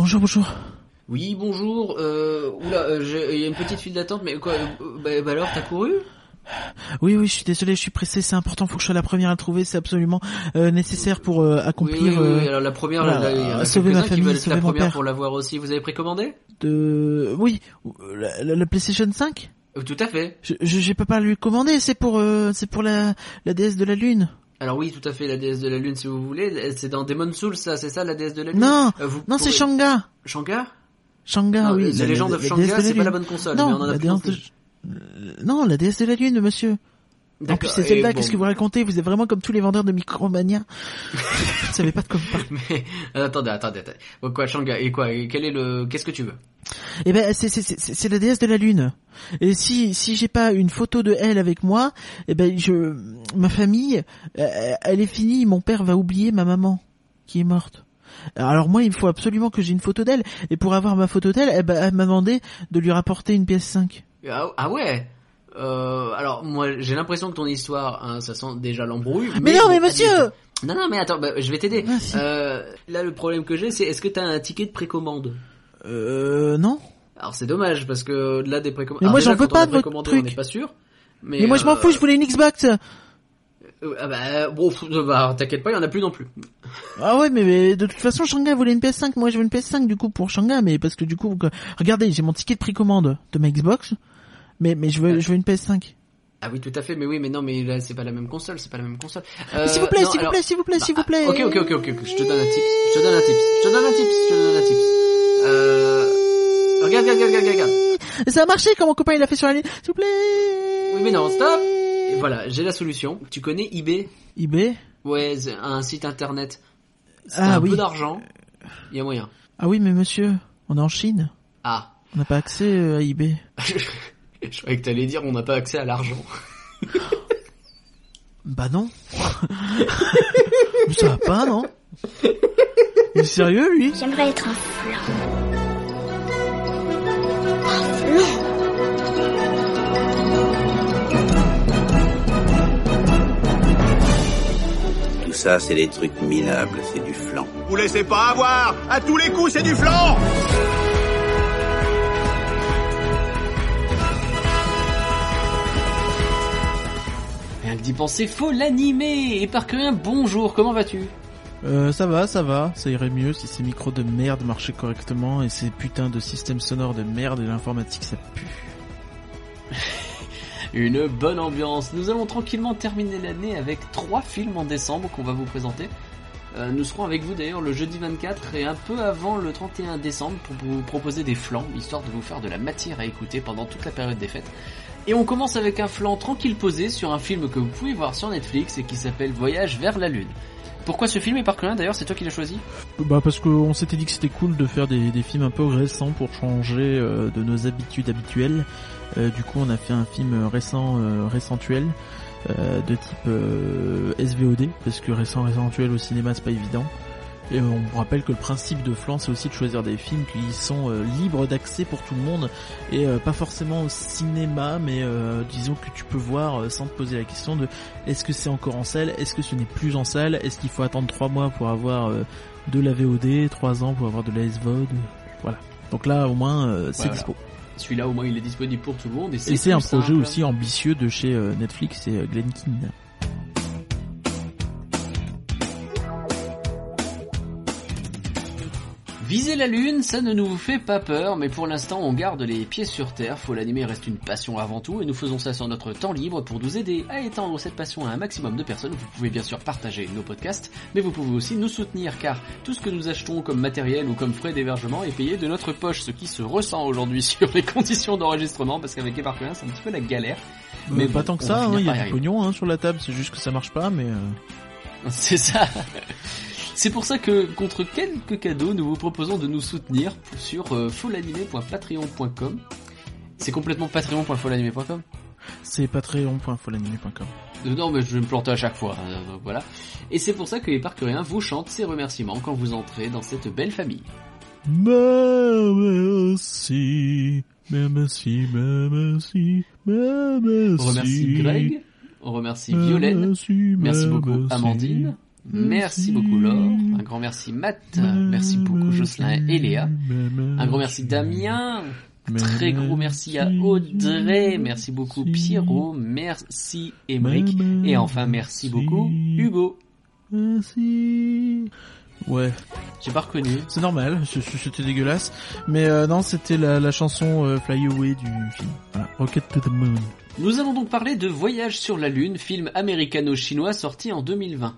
Bonjour, bonjour. Oui, bonjour. Euh, oula, euh, il y a une petite file d'attente, mais quoi euh, bah, bah alors, t'as couru? Oui, oui, je suis désolé, je suis pressé, c'est important, faut que je sois la première à le trouver, c'est absolument euh, nécessaire pour euh, accomplir oui, oui, oui, alors la première, voilà, là, il y en a sauver ma qui famille, être la mon première père. pour l'avoir aussi. Vous avez précommandé? De... Oui, la, la- la PlayStation 5 Euh, Tout à fait. Je je- j'ai pas pas lui commander, c'est pour euh, c'est pour la la déesse de la lune. Alors oui, tout à fait, la déesse de la lune, si vous voulez. C'est dans Demon Souls, ça, c'est ça, la déesse de la lune Non, Euh, vous non, c'est pourrez- Shanga. Shanga Shanga, Non, oui. La- Legend la- of Shanga, c'est pas la bonne console, mais Non, on en a la plus non déesse plus. de... Euh, Non, la déesse de la lune, monsieur. En plus, c'est Zelda, bon. qu'est-ce que vous racontez Vous êtes vraiment comme tous les vendeurs de Micromania. vous savez pas de quoi vous parlez. Mais attendez, attendez, attendez. Bon, quoi, Shanga Et quoi Et quel est le Qu'est-ce que tu veux? Eh ben, c'est c'est c'est c'est la déesse de la lune. Et si si j'ai pas une photo de elle avec moi, eh ben je ma famille, euh, elle est finie. Mon père va oublier ma maman qui est morte. Alors moi, il faut absolument que j'ai une photo d'elle. Et pour avoir ma photo d'elle, eh ben, elle m'a demandé de lui rapporter une PS5. Ah, ah ouais? Euh, alors moi j'ai l'impression que ton histoire, hein, ça sent déjà l'embrouille. Mais non, mais monsieur. Non non mais attends, bah, je vais t'aider. Euh, là le problème que j'ai c'est est-ce que t'as un ticket de précommande? Euh, non. Alors c'est dommage parce que là des précommandes. Mais moi, j'en veux pas de votre truc. On n'est pas sûr. Mais, Mais moi, je m'en euh, fous. Je voulais une Xbox. euh, ah bah bon, pff, bah, t'inquiète pas, il y en a plus non plus. Ah ouais, mais, mais de toute façon, Shanga voulait une PS5. Moi, je veux une PS5 du coup pour Shanga, mais parce que du coup, regardez, j'ai mon ticket de précommande de ma Xbox, mais mais je veux je veux une PS5. Ah oui tout à fait, mais oui mais non mais là c'est pas la même console, c'est pas la même console. Euh, s'il vous plaît, non, s'il vous plaît, s'il vous plaît, Bah, s'il vous plaît. Ok, ok, ok, ok, je te donne un tips, je te donne un tips, je te donne un tips, je te donne un tips. Euh... Regarde, regarde, regarde, regarde, regarde. Ça a marché quand mon copain il a fait sur la ligne. S'il vous plaît. Oui, mais non, stop. Et voilà, j'ai la solution. Tu connais eBay? eBay? Ouais, un site internet. Ah un oui. peu d'argent. Il y a moyen. Ah oui, mais monsieur, on est en Chine. Ah. On n'a pas accès euh, à eBay. je croyais que t'allais dire on n'a pas accès à l'argent. Bah non. Ça va pas, non Il est sérieux, lui J'aimerais être un flan. Un flan Tout ça, c'est des trucs minables, c'est du flan. Vous laissez pas avoir À tous les coups, c'est du flanc D'y penser, faut l'animer. Et par rien, bonjour, comment vas-tu? Euh, ça va, ça va. Ça irait mieux si ces micros de merde marchaient correctement et ces putains de systèmes sonores de merde et l'informatique ça pue. Une bonne ambiance. Nous allons tranquillement terminer l'année avec trois films en décembre qu'on va vous présenter. Euh, nous serons avec vous d'ailleurs le jeudi 24 et un peu avant le 31 décembre pour vous proposer des flans, histoire de vous faire de la matière à écouter pendant toute la période des fêtes. Et on commence avec un flan tranquille posé sur un film que vous pouvez voir sur Netflix et qui s'appelle Voyage vers la Lune. Pourquoi ce film est par que d'ailleurs C'est toi qui l'as choisi? Bah parce qu'on s'était dit que c'était cool de faire des, des films un peu récents pour changer euh, de nos habitudes habituelles. Euh, du coup on a fait un film récent euh, récentuel euh, de type SVOD parce que récent récentuel au cinéma c'est pas évident. Et on vous rappelle que le principe de Flan c'est aussi de choisir des films qui sont euh, libres d'accès pour tout le monde et euh, pas forcément au cinéma mais euh, disons que tu peux voir sans te poser la question de est-ce que c'est encore en salle, est-ce que ce n'est plus en salle, est-ce qu'il faut attendre trois mois pour avoir de la VOD, trois ans pour avoir de la SVOD, voilà. Donc là au moins c'est Voilà. dispo. Celui-là au moins il est disponible pour tout le monde et c'est un projet simple. aussi ambitieux de chez Netflix et Glenkin. Viser la lune, ça ne nous fait pas peur, mais pour l'instant on garde les pieds sur terre, faut l'animer reste une passion avant tout, et nous faisons ça sur notre temps libre pour nous aider à étendre cette passion à un maximum de personnes. Vous pouvez bien sûr partager nos podcasts, mais vous pouvez aussi nous soutenir, car tout ce que nous achetons comme matériel ou comme frais d'hébergement est payé de notre poche, ce qui se ressent aujourd'hui sur les conditions d'enregistrement, parce qu'avec Épargne c'est un petit peu la galère. Mais bon, pas tant que ça, hein, il y a du pognon hein, sur la table, c'est juste que ça marche pas, mais euh, C'est ça. C'est pour ça que, contre quelques cadeaux, nous vous proposons de nous soutenir sur euh, folanimé.patreon.com. C'est complètement patreon.folanimé.com c'est patreon.folanimé.com. Euh, Non, mais je vais me planter à chaque fois. euh, donc voilà. Et c'est pour ça que les Parqueriens vous chantent ces remerciements quand vous entrez dans cette belle famille. Merci, merci, merci, merci. On remercie Greg, on remercie Violaine, merci beaucoup Amandine, merci beaucoup Laure, un grand merci Matt, merci beaucoup Jocelyn. Et Léa. Un gros merci Damien. Très gros merci à Audrey. Merci beaucoup Pierrot. Merci Émeric. Et enfin merci beaucoup Hugo. Merci. Ouais, J'ai pas reconnu. c'est normal, c'était dégueulasse. Mais euh, non, c'était la, la chanson euh, Fly Away du film. Voilà, Rocket to the Moon. Nous allons donc parler de Voyage sur la Lune, film américano-chinois sorti en 2020.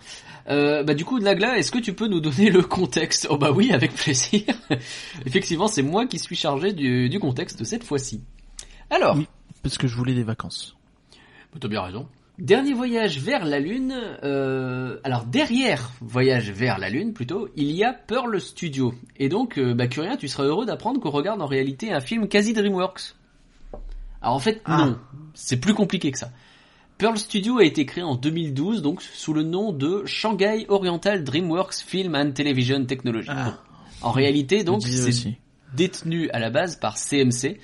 Euh, bah du coup, Nagla, est-ce que tu peux nous donner le contexte? Oh bah oui, avec plaisir. Effectivement, c'est moi qui suis chargé du, du contexte cette fois-ci. Alors, Oui. Parce que je voulais des vacances. Bah, T'as bien raison. Dernier voyage vers la Lune. euh, alors derrière Voyage vers la Lune plutôt, il y a Pearl Studio. Et donc, euh, bah Curien, tu seras heureux d'apprendre qu'on regarde en réalité un film quasi DreamWorks. Alors en fait, Ah. non, c'est plus compliqué que ça. Pearl Studio a été créé en 2012, donc sous le nom de Shanghai Oriental DreamWorks Film and Television Technology. Ah. En réalité, donc, c'est détenu à la base par CMC,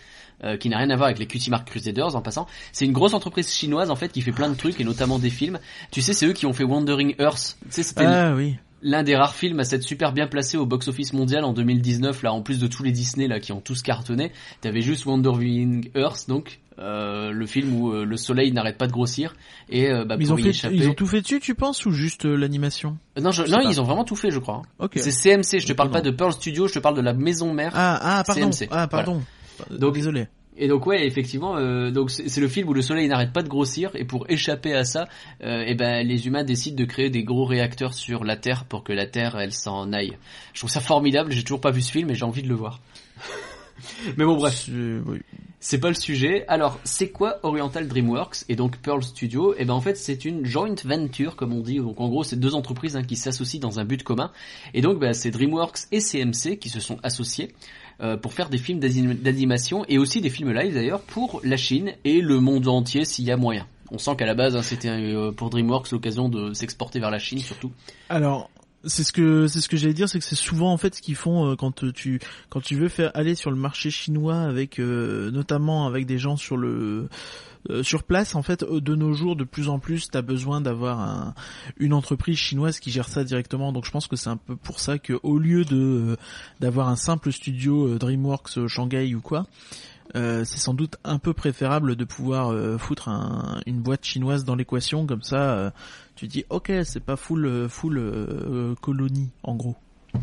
euh, qui n'a rien à voir avec les Cutie Mark Crusaders en passant. C'est une grosse entreprise chinoise en fait qui fait plein de trucs et notamment des films. Tu sais, c'est eux qui ont fait Wandering Earth. Tu sais, c'était Ah oui. L'un des rares films à s'être super bien placé au box-office mondial en 2019. Là, en plus de tous les Disney là qui ont tous cartonné, t'avais juste Wandering Earth, donc euh, le film où euh, le soleil n'arrête pas de grossir et euh, bah, ils ont y fait, échapper. ils ont tout fait dessus, tu penses, ou juste euh, l'animation? Non, je- je sais non, ils ont vraiment tout fait, je crois. hein. C'est CMC. Je te parle Non. pas de Pearl Studio, je te parle de la maison mère. Ah, ah, pardon. CMC, Ah, pardon. Donc- Donc désolé. Et donc ouais, effectivement, euh, donc c'est le film où le soleil n'arrête pas de grossir et pour échapper à ça, euh, eh ben les humains décident de créer des gros réacteurs sur la Terre pour que la Terre elle s'en aille. Je trouve ça formidable. J'ai toujours pas vu ce film et j'ai envie de le voir. Mais bon bref, C'est- oui. c'est pas le sujet. Alors c'est quoi Oriental DreamWorks et donc Pearl Studio? Eh ben en fait c'est une joint venture comme on dit. Donc en gros c'est deux entreprises hein, qui s'associent dans un but commun. Et donc bah, c'est DreamWorks et CMC qui se sont associés euh, pour faire des films d'ani- d'animation et aussi des films live d'ailleurs pour la Chine et le monde entier s'il y a moyen. On sent qu'à la base hein, c'était euh, pour DreamWorks l'occasion de s'exporter vers la Chine surtout. Alors, c'est ce que c'est ce que j'allais dire, c'est que c'est souvent en fait ce qu'ils font euh, quand euh, tu quand tu veux faire aller sur le marché chinois avec euh, notamment avec des gens sur le euh, sur place en fait euh, de nos jours de plus en plus t'as besoin d'avoir un, une entreprise chinoise qui gère ça directement. Donc je pense que c'est un peu pour ça que au lieu de euh, d'avoir un simple studio euh, DreamWorks Shanghai ou quoi c'est sans doute un peu préférable de pouvoir foutre un- une boîte chinoise dans l'équation. Comme ça tu dis ok c'est pas full full colonie en gros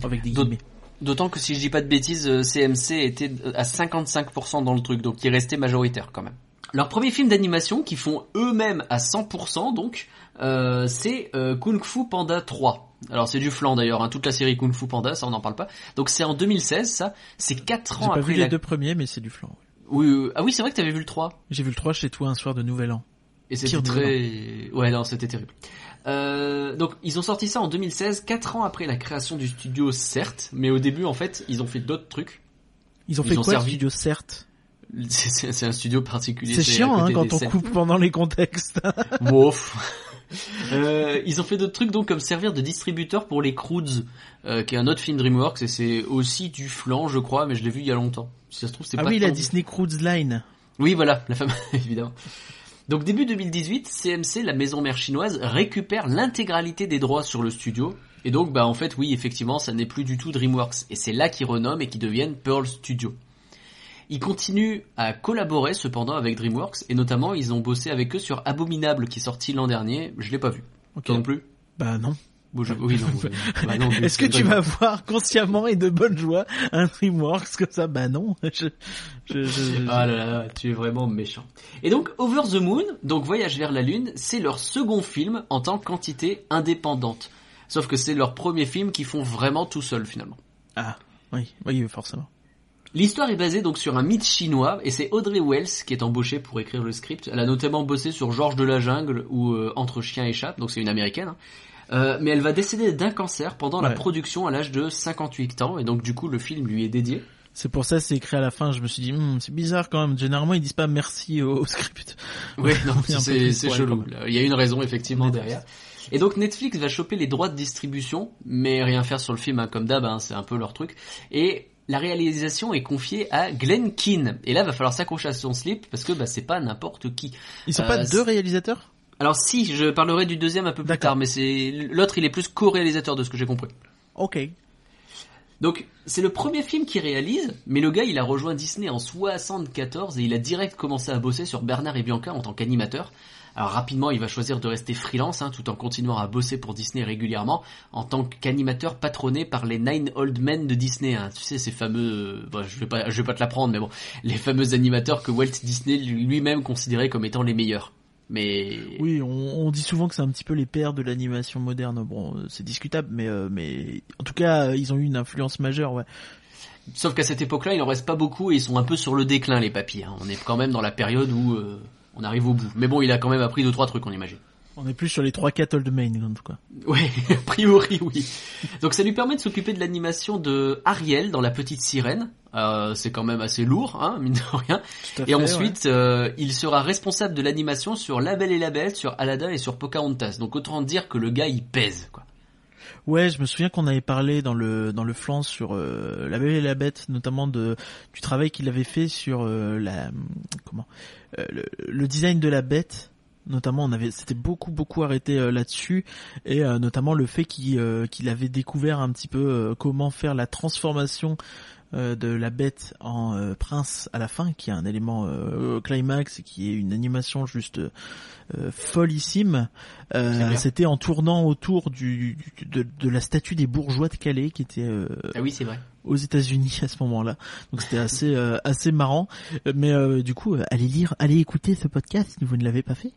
avec des D'autres- guillemets D'autant que si je dis pas de bêtises, CMC était à 55% dans le truc, donc il restait majoritaire quand même. Leur premier film d'animation, qu'ils font eux-mêmes à 100%, donc, euh, c'est euh, Kung Fu Panda 3. Alors c'est du flan d'ailleurs, hein, toute la série Kung Fu Panda, ça on n'en parle pas. Donc c'est en 2016, ça. C'est 4 j'ai ans pas après vu la... les deux premiers mais c'est du flan. Oui, euh, ah oui, c'est vrai que t'avais vu le 3. j'ai vu le 3 chez toi un soir de nouvel an Et c'était très... Ouais, non, c'était terrible. Euh, donc, ils ont sorti ça en 2016, 4 ans après la création du studio, certes, mais au début, en fait, ils ont fait d'autres trucs. ils ont Ils fait ont quoi servi- le studio certes C'est- un studio particulier. c'est chiant hein, quand on scènes. coupe pendant les contextes Bof. Euh, ils ont fait d'autres trucs donc comme servir de distributeur pour les Croods, euh, qui est un autre film DreamWorks et c'est aussi du flan je crois, mais je l'ai vu il y a longtemps. Si ça se trouve c'est ah pas oui la Disney Cruise Line Oui voilà, la femme évidemment. Donc début 2018, CMC, la maison mère chinoise, récupère l'intégralité des droits sur le studio. Et donc bah en fait oui effectivement ça n'est plus du tout DreamWorks et c'est là qu'ils renomment et qu'ils deviennent Pearl Studio. Ils continuent à collaborer cependant avec DreamWorks et notamment ils ont bossé avec eux sur Abominable qui est sorti l'an dernier. Je l'ai pas vu. ok Toi non plus? Bah non Bon, je- oui, non, oui. Bah non, est-ce que tu vas voir consciemment et de bonne joie un DreamWorks comme ça? Bah non je- je- Ah là là, tu es vraiment méchant. Et donc, Over the Moon, donc Voyage vers la Lune, c'est leur second film en tant qu'entité indépendante. Sauf que c'est leur premier film qu'ils font vraiment tout seul finalement. ah oui oui forcément L'histoire est basée donc sur un mythe chinois et c'est Audrey Wells qui est embauchée pour écrire le script. Elle a notamment bossé sur Georges de la jungle ou euh, Entre chiens et chats, donc c'est une américaine. hein. Euh, mais elle va décéder d'un cancer pendant la production à l'âge de 58 ans et donc du coup le film lui est dédié. c'est pour ça c'est écrit à la fin je me suis dit Hmm, c'est bizarre quand même généralement ils disent pas merci au, au script Oui, non, C'est chelou. Il y a une raison effectivement derrière. Et donc Netflix va choper les droits de distribution, mais rien faire sur le film hein, comme d'hab, hein, c'est un peu leur truc. Et la réalisation est confiée à Glenn Keane. Et là, va falloir s'accrocher à son slip parce que bah, c'est pas n'importe qui. ils sont Euh, pas deux réalisateurs? Alors si, je parlerai du deuxième un peu plus tard, mais c'est l'autre, il est plus co-réalisateur de ce que j'ai compris. ok Donc c'est le premier film qu'il réalise, mais le gars il a rejoint Disney en 74 et il a direct commencé à bosser sur Bernard et Bianca en tant qu'animateur. Alors rapidement il va choisir de rester freelance hein, tout en continuant à bosser pour Disney régulièrement en tant qu'animateur patronné par les Nine Old Men de Disney. Hein. Tu sais ces fameux, euh, bon, je vais pas, je vais pas te l'apprendre, mais bon, les fameux animateurs que Walt Disney lui-même considérait comme étant les meilleurs. Mais Oui, on, on dit souvent que c'est un petit peu les pères de l'animation moderne. Bon, euh, c'est discutable, mais euh, mais en tout cas, euh, ils ont eu une influence majeure. Ouais. Sauf qu'à cette époque-là, il en reste pas beaucoup et ils sont un peu sur le déclin, les papis. hein. On est quand même dans la période où euh, on arrive au bout. Mais bon, il a quand même appris deux trois trucs, on imagine. On est plus sur les 3-4 Old Main, en tout cas. Oui, a priori, oui. Donc ça lui permet de s'occuper de l'animation de Ariel dans La Petite Sirène. Euh, c'est quand même assez lourd, hein, mine de rien. Tout à Et ensuite, euh, il sera responsable de l'animation sur La Belle et la Bête, sur Aladdin et sur Pocahontas. Donc autant dire que le gars, il pèse, quoi. Ouais, je me souviens qu'on avait parlé dans le dans le flanc sur euh, La Belle et la Bête, notamment de du travail qu'il avait fait sur euh, la comment euh, le, design de la bête. Notamment, on avait c'était beaucoup beaucoup arrêté là-dessus et notamment le fait qu'il qu'il avait découvert un petit peu comment faire la transformation euh, de la bête en euh, prince à la fin, qui est un élément euh, climax et qui est une animation juste bien. C'était en tournant autour du, du- de, de la statue des bourgeois de Calais, qui était Ah oui, c'est vrai. aux États-Unis à ce moment-là. Donc c'était assez assez marrant. Mais du coup, allez lire, allez écouter ce podcast si vous ne l'avez pas fait.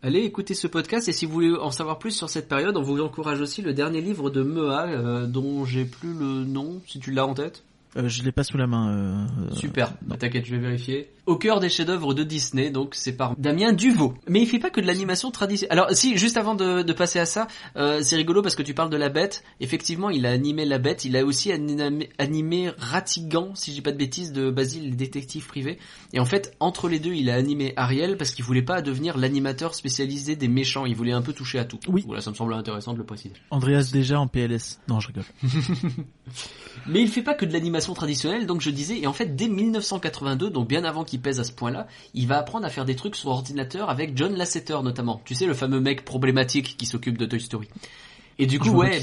Allez écouter ce podcast et si vous voulez en savoir plus sur cette période, on vous encourage aussi le dernier livre de Mea, euh, dont j'ai plus le nom, si tu l'as en tête. Euh, je l'ai pas sous la main. euh, euh, Super, bah, t'inquiète, je vais vérifier. Au cœur des chefs-d'œuvre de Disney, donc c'est par Damien Duvaux. Mais il fait pas que de l'animation traditionnelle. Alors si, juste avant de, de passer à ça, euh, c'est rigolo parce que tu parles de La Bête. Effectivement, il a animé La Bête, il a aussi animé, animé Ratigan, si j'ai pas de bêtises, de Basile, le détective privé. Et en fait, entre les deux, il a animé Ariel parce qu'il voulait pas devenir l'animateur spécialisé des méchants. Il voulait un peu toucher à tout. Oui. Voilà, ça me semble intéressant de le préciser. Andreas déjà en PLS. Non, je rigole. Mais il fait pas que de l'animation traditionnelle, donc je disais, et en fait dès 1982, donc bien avant qu'il pèse à ce point-là, il va apprendre à faire des trucs sur ordinateur avec John Lasseter notamment. Tu sais, le fameux mec problématique qui s'occupe de Toy Story. Et du coup, ouais,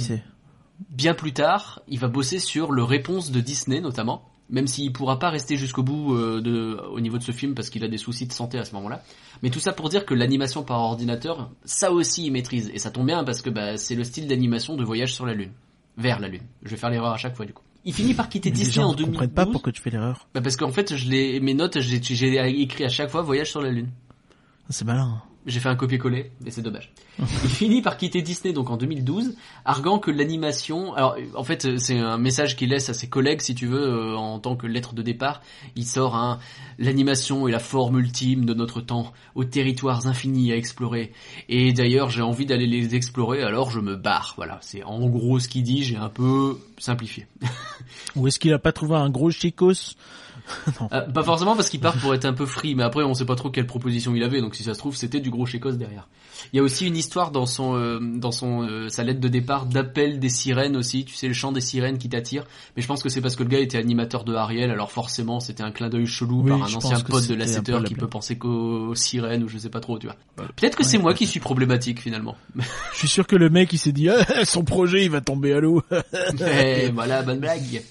bien plus tard, il va bosser sur le réponse de Disney notamment, même s'il pourra pas rester jusqu'au bout euh, de, au niveau de ce film parce qu'il a des soucis de santé à ce moment-là. Mais tout ça pour dire que l'animation par ordinateur, ça aussi il maîtrise. Et ça tombe bien parce que bah, c'est le style d'animation de voyage sur la Lune. Vers la Lune. Je vais faire l'erreur à chaque fois du coup. Il finit par quitter Disney gens en ne 2012. comprennent pas pourquoi tu fais l'erreur. Bah parce qu'en fait, je mes notes, j'ai, j'ai écrit à chaque fois voyage sur la Lune. C'est malin. J'ai fait un copier-coller, et c'est dommage. Il finit par quitter Disney donc en 2012, arguant que l'animation, alors en fait c'est un message qu'il laisse à ses collègues si tu veux euh, en tant que lettre de départ. Il sort un l'animation est la forme ultime de notre temps, aux territoires infinis à explorer. Et d'ailleurs j'ai envie d'aller les explorer, alors je me barre. Voilà, c'est en gros ce qu'il dit. J'ai un peu simplifié. Ou est-ce qu'il a pas trouvé un gros chicos Euh, pas forcément parce qu'il part pour être un peu free, mais après on sait pas trop quelle proposition il avait, donc si ça se trouve c'était du gros chécos derrière. Il y a aussi une histoire dans son euh, dans son euh, sa lettre de départ d'appel des sirènes aussi, tu sais le chant des sirènes qui t'attire, mais je pense que c'est parce que le gars était animateur de Ariel, alors forcément c'était un clin d'œil chelou Oui, par un ancien pote de c'était un Lasseter peu la qui peut penser qu'aux sirènes ou je sais pas trop, tu vois. Peut-être que c'est Ouais, moi qui suis problématique finalement. Je suis sûr que le mec il s'est dit ah, son projet il va tomber à l'eau. Mais voilà, bonne blague.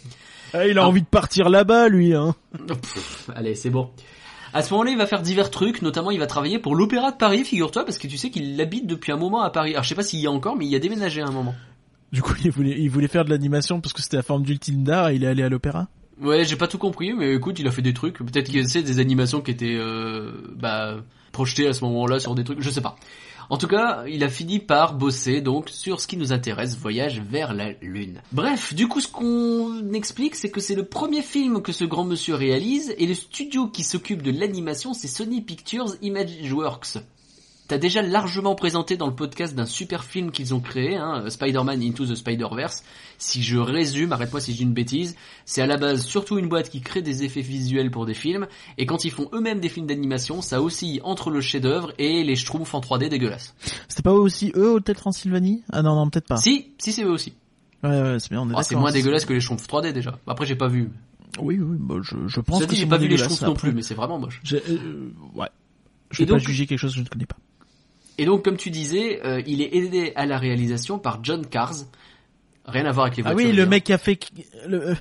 Ah, il a Ah. envie de partir là-bas lui hein. Pff, allez, c'est bon. À ce moment-là, il va faire divers trucs, notamment il va travailler pour l'Opéra de Paris, figure-toi, parce que tu sais qu'il habite depuis un moment à Paris. Alors je sais pas s'il y a encore, mais il y a déménagé à un moment. Du coup il voulait il voulait faire de l'animation parce que c'était la forme d'ultime d'art et il est allé à l'opéra. Ouais, j'ai pas tout compris, mais écoute, il a fait des trucs. Peut-être qu'il y a des animations qui étaient euh, bah, projetées à ce moment-là sur des trucs, je sais pas. En tout cas, il a fini par bosser donc sur ce qui nous intéresse, voyage vers la Lune. Bref, du coup, ce qu'on explique, c'est que c'est le premier film que ce grand monsieur réalise, et le studio qui s'occupe de l'animation, c'est Sony Pictures Imageworks. T'as déjà largement présenté dans le podcast d'un super film qu'ils ont créé, hein, Spider-Man Into the Spider-Verse. Si je résume, arrête-moi si je dis une bêtise, c'est à la base surtout une boîte qui crée des effets visuels pour des films, et quand ils font eux-mêmes des films d'animation, ça oscille entre le chef-d'œuvre et les schtroumpfs en 3D dégueulasses. C'était pas aussi eux Hôtel Transylvanie Ah non non peut-être pas. Si, si c'est eux aussi. Ouais ouais c'est bien on est Oh, c'est moins dégueulasse que les schtroumpfs 3D déjà. Après j'ai pas vu. Oui oui bah, je je pense Ça que j'ai pas vu les schtroumpfs non plus, mais c'est vraiment moche. J'ai- euh, ouais. Je vais pas juger quelque chose que je ne connais pas. Et donc, comme tu disais, euh, il est aidé à la réalisation par John Cars. Rien à voir avec les Ah voitures. oui, le mec qui a fait... le- euh,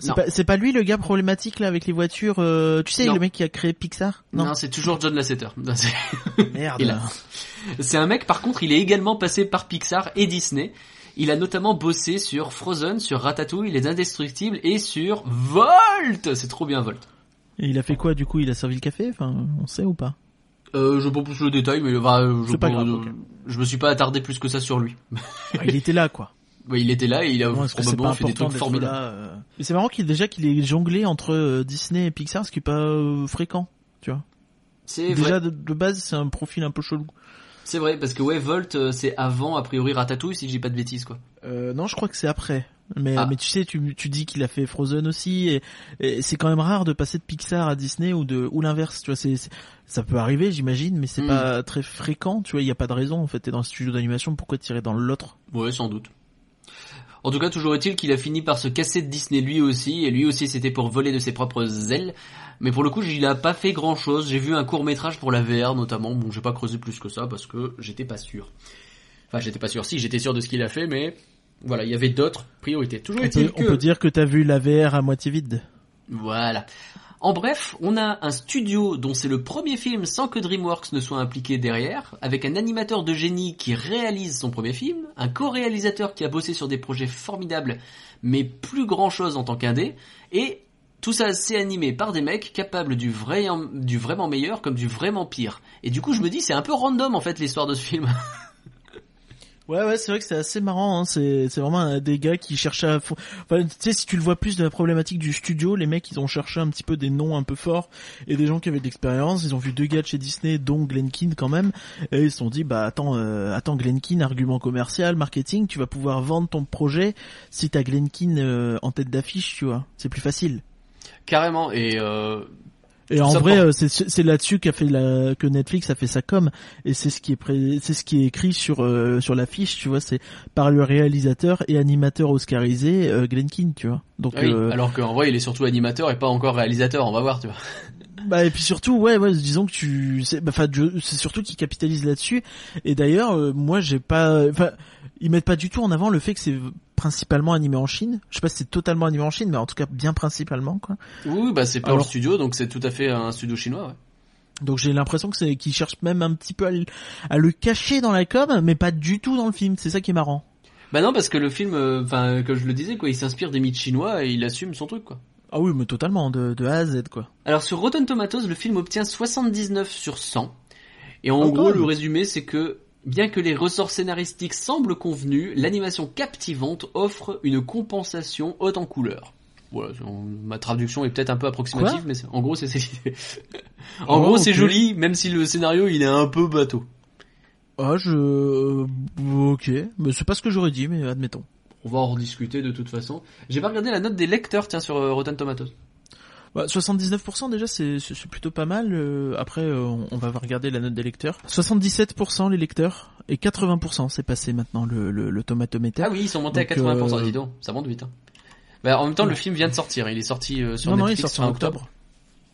C'est Non. pas, lui le gars problématique là avec les voitures. euh, tu sais, Non. le mec qui a créé Pixar? Non, c'est toujours John Lasseter. Non, c'est- Merde. C'est un mec, par contre, il est également passé par Pixar et Disney. Il a notamment bossé sur Frozen, sur Ratatouille, Les Indestructibles et sur Volt C'est trop bien Volt. Et il a fait quoi du coup? Il a servi le café? Enfin, on sait ou pas? Euh, je pas plus le détail, mais bah, je, pas grave, euh, ok. je me suis pas attardé plus que ça sur lui. Ah, Il était là quoi. Ouais, il était là et il a c'est probablement fait des trucs formidables. là euh Mais c'est marrant qu'il déjà qu'il ait jonglé entre Disney et Pixar, ce qui est pas euh, fréquent, tu vois. C'est Déjà vrai, de, de base, c'est un profil un peu chelou. c'est vrai, parce que ouais, Volt, c'est avant, a priori, Ratatouille, si je dis pas de bêtises, quoi. Euh, non, je crois que c'est après. Mais, Ah. mais tu sais, tu, tu dis qu'il a fait Frozen aussi, et, et c'est quand même rare de passer de Pixar à Disney ou de ou l'inverse. Tu vois, c'est ça peut arriver, j'imagine, mais c'est Hmm. pas très fréquent. Tu vois, il y a pas de raison. En fait, t'es dans un studio d'animation, pourquoi tirer dans l'autre? Ouais, sans doute. En tout cas, toujours est-il qu'il a fini par se casser de Disney lui aussi, et lui aussi c'était pour voler de ses propres ailes. Mais pour le coup, il a pas fait grand chose. J'ai vu un court métrage pour la VR notamment. Bon, j'ai pas creusé plus que ça parce que j'étais pas sûr. Enfin, j'étais pas sûr. Si, j'étais sûr de ce qu'il a fait, mais voilà, il y avait d'autres priorités. Toujours on peut, on peut dire que t'as vu la VR à moitié vide. voilà. En bref, on a un studio dont c'est le premier film sans que DreamWorks ne soit impliqué derrière, avec un animateur de génie qui réalise son premier film, un co-réalisateur qui a bossé sur des projets formidables, mais plus grand chose en tant qu'indé, et tout ça c'est animé par des mecs capables du vrai, du vraiment meilleur comme du vraiment pire. Et du coup, je me dis, c'est un peu random en fait l'histoire de ce film. Ouais, ouais, c'est vrai que c'est assez marrant. Hein. C'est, c'est vraiment des gars qui cherchaient à. Enfin, tu sais, si tu le vois plus de la problématique du studio, les mecs, ils ont cherché un petit peu des noms un peu forts et des gens qui avaient de l'expérience. Ils ont vu deux gars de chez Disney, dont Glenkin quand même, et ils se sont dit, bah attends, euh, attends, Glenkin, argument commercial, marketing, tu vas pouvoir vendre ton projet si t'as Glenkin euh, en tête d'affiche, tu vois. C'est plus facile. Carrément. Et euh, Et en vrai, euh, c'est c'est là-dessus qu'a fait la que Netflix a fait sa com et c'est ce qui est pré- c'est ce qui est écrit sur euh, sur l'affiche, tu vois, c'est par le réalisateur et animateur oscarisé euh, Glenkin, tu vois. Donc oui, euh, alors qu'en vrai, il est surtout animateur et pas encore réalisateur. On va voir, tu vois. bah et puis surtout ouais ouais disons que tu c'est bah, enfin c'est surtout qu'ils capitalisent là-dessus et d'ailleurs euh, moi j'ai pas enfin ils mettent pas du tout en avant le fait que c'est principalement animé en Chine. Je sais pas si c'est totalement animé en Chine mais en tout cas bien principalement quoi. Oui, bah c'est Pearl Alors- Studio, donc c'est tout à fait un studio chinois. Ouais. Donc j'ai l'impression que c'est qu'ils cherchent même un petit peu à le, à le cacher dans la com, mais pas du tout dans le film. C'est ça qui est marrant. Bah non, parce que le film, euh, enfin, que je le disais, quoi, il s'inspire des mythes chinois et il assume son truc, quoi. Ah oui, mais totalement de, de A à Z quoi. Alors sur Rotten Tomatoes, le film obtient 79 sur 100. Et en gros, le résumé, c'est que bien que les ressorts scénaristiques semblent convenus, l'animation captivante offre une compensation haute en couleur. Voilà, ma traduction est peut-être un peu approximative, Quoi mais en gros, c'est en Oh, gros, c'est ok. joli, même si le scénario il est un peu bateau. Ah je euh, ok, mais c'est pas ce que j'aurais dit, mais admettons. On va en rediscuter de toute façon. J'ai pas regardé la note des lecteurs, tiens, sur euh, Rotten Tomatoes. Bah, 79% déjà c'est plutôt pas mal. euh, après euh, on, on va regarder la note des lecteurs. 77% les lecteurs et 80% c'est passé maintenant le le, le tomatomètre. Ah oui, ils sont montés Donc, à 80%, euh, dis donc, ça monte vite. Hein. Bah, en même temps, le film vient de sortir, il est sorti sur non non il est Netflix sorti en octobre.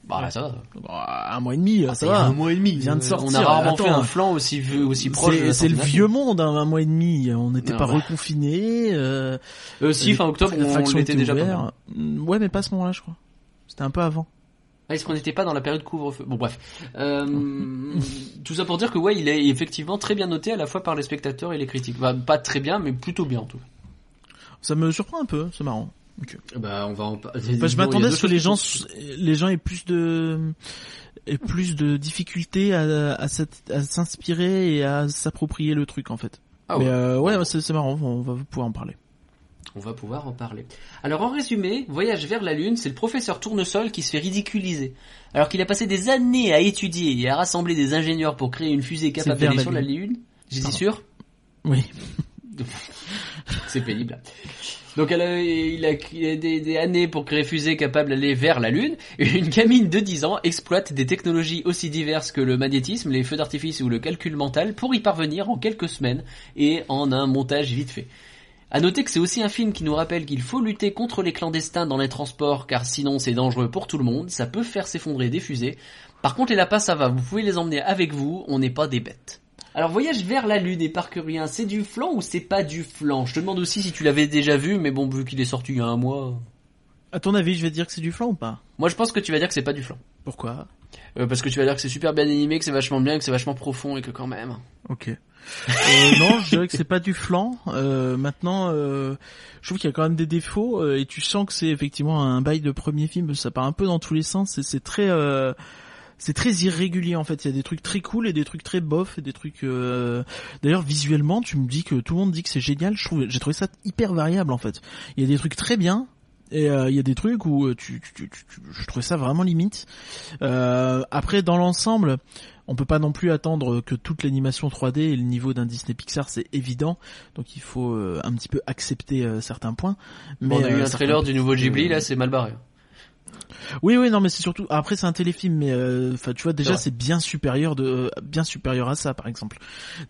Bah ça va. Bah, un mois et demi, ça Il y a va. un mois et demi. Il vient de sortir, On a rarement attends. fait un flanc aussi aussi proche. C'est le vieux monde, hein, un mois et demi. On n'était Non, pas bah. reconfinés. Euh, Euh, si, fin octobre, la on faction l'était était déjà Ouais, mais pas à ce moment-là, je crois. C'était un peu avant. Ah, est-ce qu'on n'était pas dans la période couvre-feu? Bon, bref. Euh, tout ça pour dire que ouais, il est effectivement très bien noté à la fois par les spectateurs et les critiques. Bah, pas très bien, mais plutôt bien en tout cas. Ça me surprend un peu, c'est marrant. Bah, on va en parler. Enfin, je m'attendais à ce que les gens, les gens aient plus de, aient plus de difficultés à, à, s'at- à s'inspirer et à s'approprier le truc en fait. Ah mais ouais. euh, ouais, c'est c'est marrant, on va pouvoir en parler. On va pouvoir en parler. Alors en résumé, Voyage vers la Lune, c'est le professeur Tournesol qui se fait ridiculiser. Alors qu'il a passé des années à étudier et à rassembler des ingénieurs pour créer une fusée capable d'aller sur la Lune. Dit Pardon. sûr Oui. C'est pénible. Donc elle a, il a, il a des, des années pour créer fusée capable d'aller vers la Lune. Et une gamine de 10 ans exploite des technologies aussi diverses que le magnétisme, les feux d'artifice ou le calcul mental pour y parvenir en quelques semaines et en un montage vite fait. À noter que c'est aussi un film qui nous rappelle qu'il faut lutter contre les clandestins dans les transports car sinon c'est dangereux pour tout le monde, ça peut faire s'effondrer des fusées. Par contre les lapins ça va, vous pouvez les emmener avec vous, on n'est pas des bêtes. Alors Voyage vers la Lune et Parkerien, c'est du flan ou c'est pas du flan? Je te demande aussi si tu l'avais déjà vu, mais bon, vu qu'il est sorti il y a un mois... À ton avis, je vais dire que c'est du flan ou pas? Moi je pense que tu vas dire que c'est pas du flan. Pourquoi? Euh, parce que tu vas dire que c'est super bien animé, que c'est vachement bien, que c'est vachement profond et que quand même... Ok. Euh, non, je dirais que c'est pas du flan. Euh, maintenant, euh, je trouve qu'il y a quand même des défauts euh, et tu sens que c'est effectivement un bail de premier film. Ça part un peu dans tous les sens. C'est très, euh, c'est très irrégulier en fait. Il y a des trucs très cool et des trucs très bof et des trucs. euh, D'ailleurs, visuellement, tu me dis que tout le monde dit que c'est génial. J'ai trouvé ça hyper variable en fait. Il y a des trucs très bien. Et euh, il y a des trucs où euh, tu, tu, tu, tu- je trouvais ça vraiment limite. Euh, après, dans l'ensemble, on peut pas non plus attendre que toute l'animation 3D et le niveau d'un Disney Pixar, c'est évident. Donc il faut euh, un petit peu accepter euh, certains points. Bon, on a eu euh, un trailer du nouveau Ghibli, là c'est mal barré. Oui, oui, non, mais c'est surtout après c'est un téléfilm, mais euh, enfin tu vois déjà c'est bien supérieur de euh, bien supérieur à ça par exemple.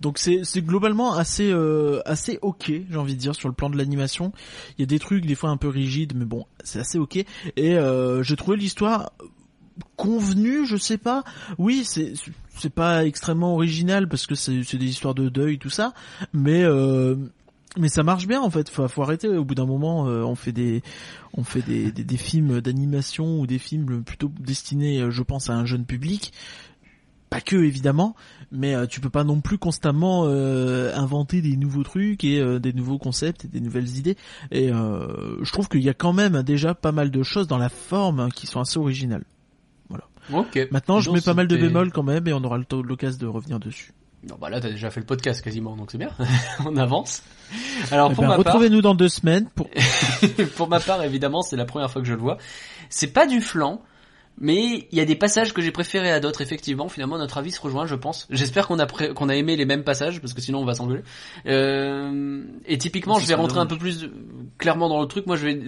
Donc c'est c'est globalement assez euh, assez ok, j'ai envie de dire sur le plan de l'animation. Il y a des trucs des fois un peu rigides, mais bon c'est assez ok. Et euh, j'ai trouvé l'histoire convenue, je sais pas. Oui, c'est c'est pas extrêmement original parce que c'est c'est des histoires de deuil tout ça, mais euh, mais ça marche bien en fait. Faut, faut arrêter. Au bout d'un moment, euh, on fait des, on fait des, des, des films d'animation ou des films plutôt destinés, euh, je pense, à un jeune public. Pas que évidemment, mais euh, tu peux pas non plus constamment euh, inventer des nouveaux trucs et des nouveaux concepts et des nouvelles idées. Et je trouve qu'il y a quand même déjà pas mal de choses dans la forme hein, qui sont assez originales. Ok. Maintenant, je mets pas mal de bémols quand même et on aura le temps- l'occasion de revenir dessus. Non, bah là t'as déjà fait le podcast quasiment, donc c'est bien. on avance. Alors Eh pour ben, ma part... retrouvez-nous dans deux semaines pour pour ma part, évidemment, c'est la première fois que je le vois. C'est pas du flan, mais il y a des passages que j'ai préférés à d'autres. Effectivement, finalement, notre avis se rejoint, je pense. J'espère qu'on a qu'on a aimé les mêmes passages, parce que sinon on va s'engueuler. Euh, et typiquement, je vais rentrer un peu plus clairement dans le truc. Moi, je vais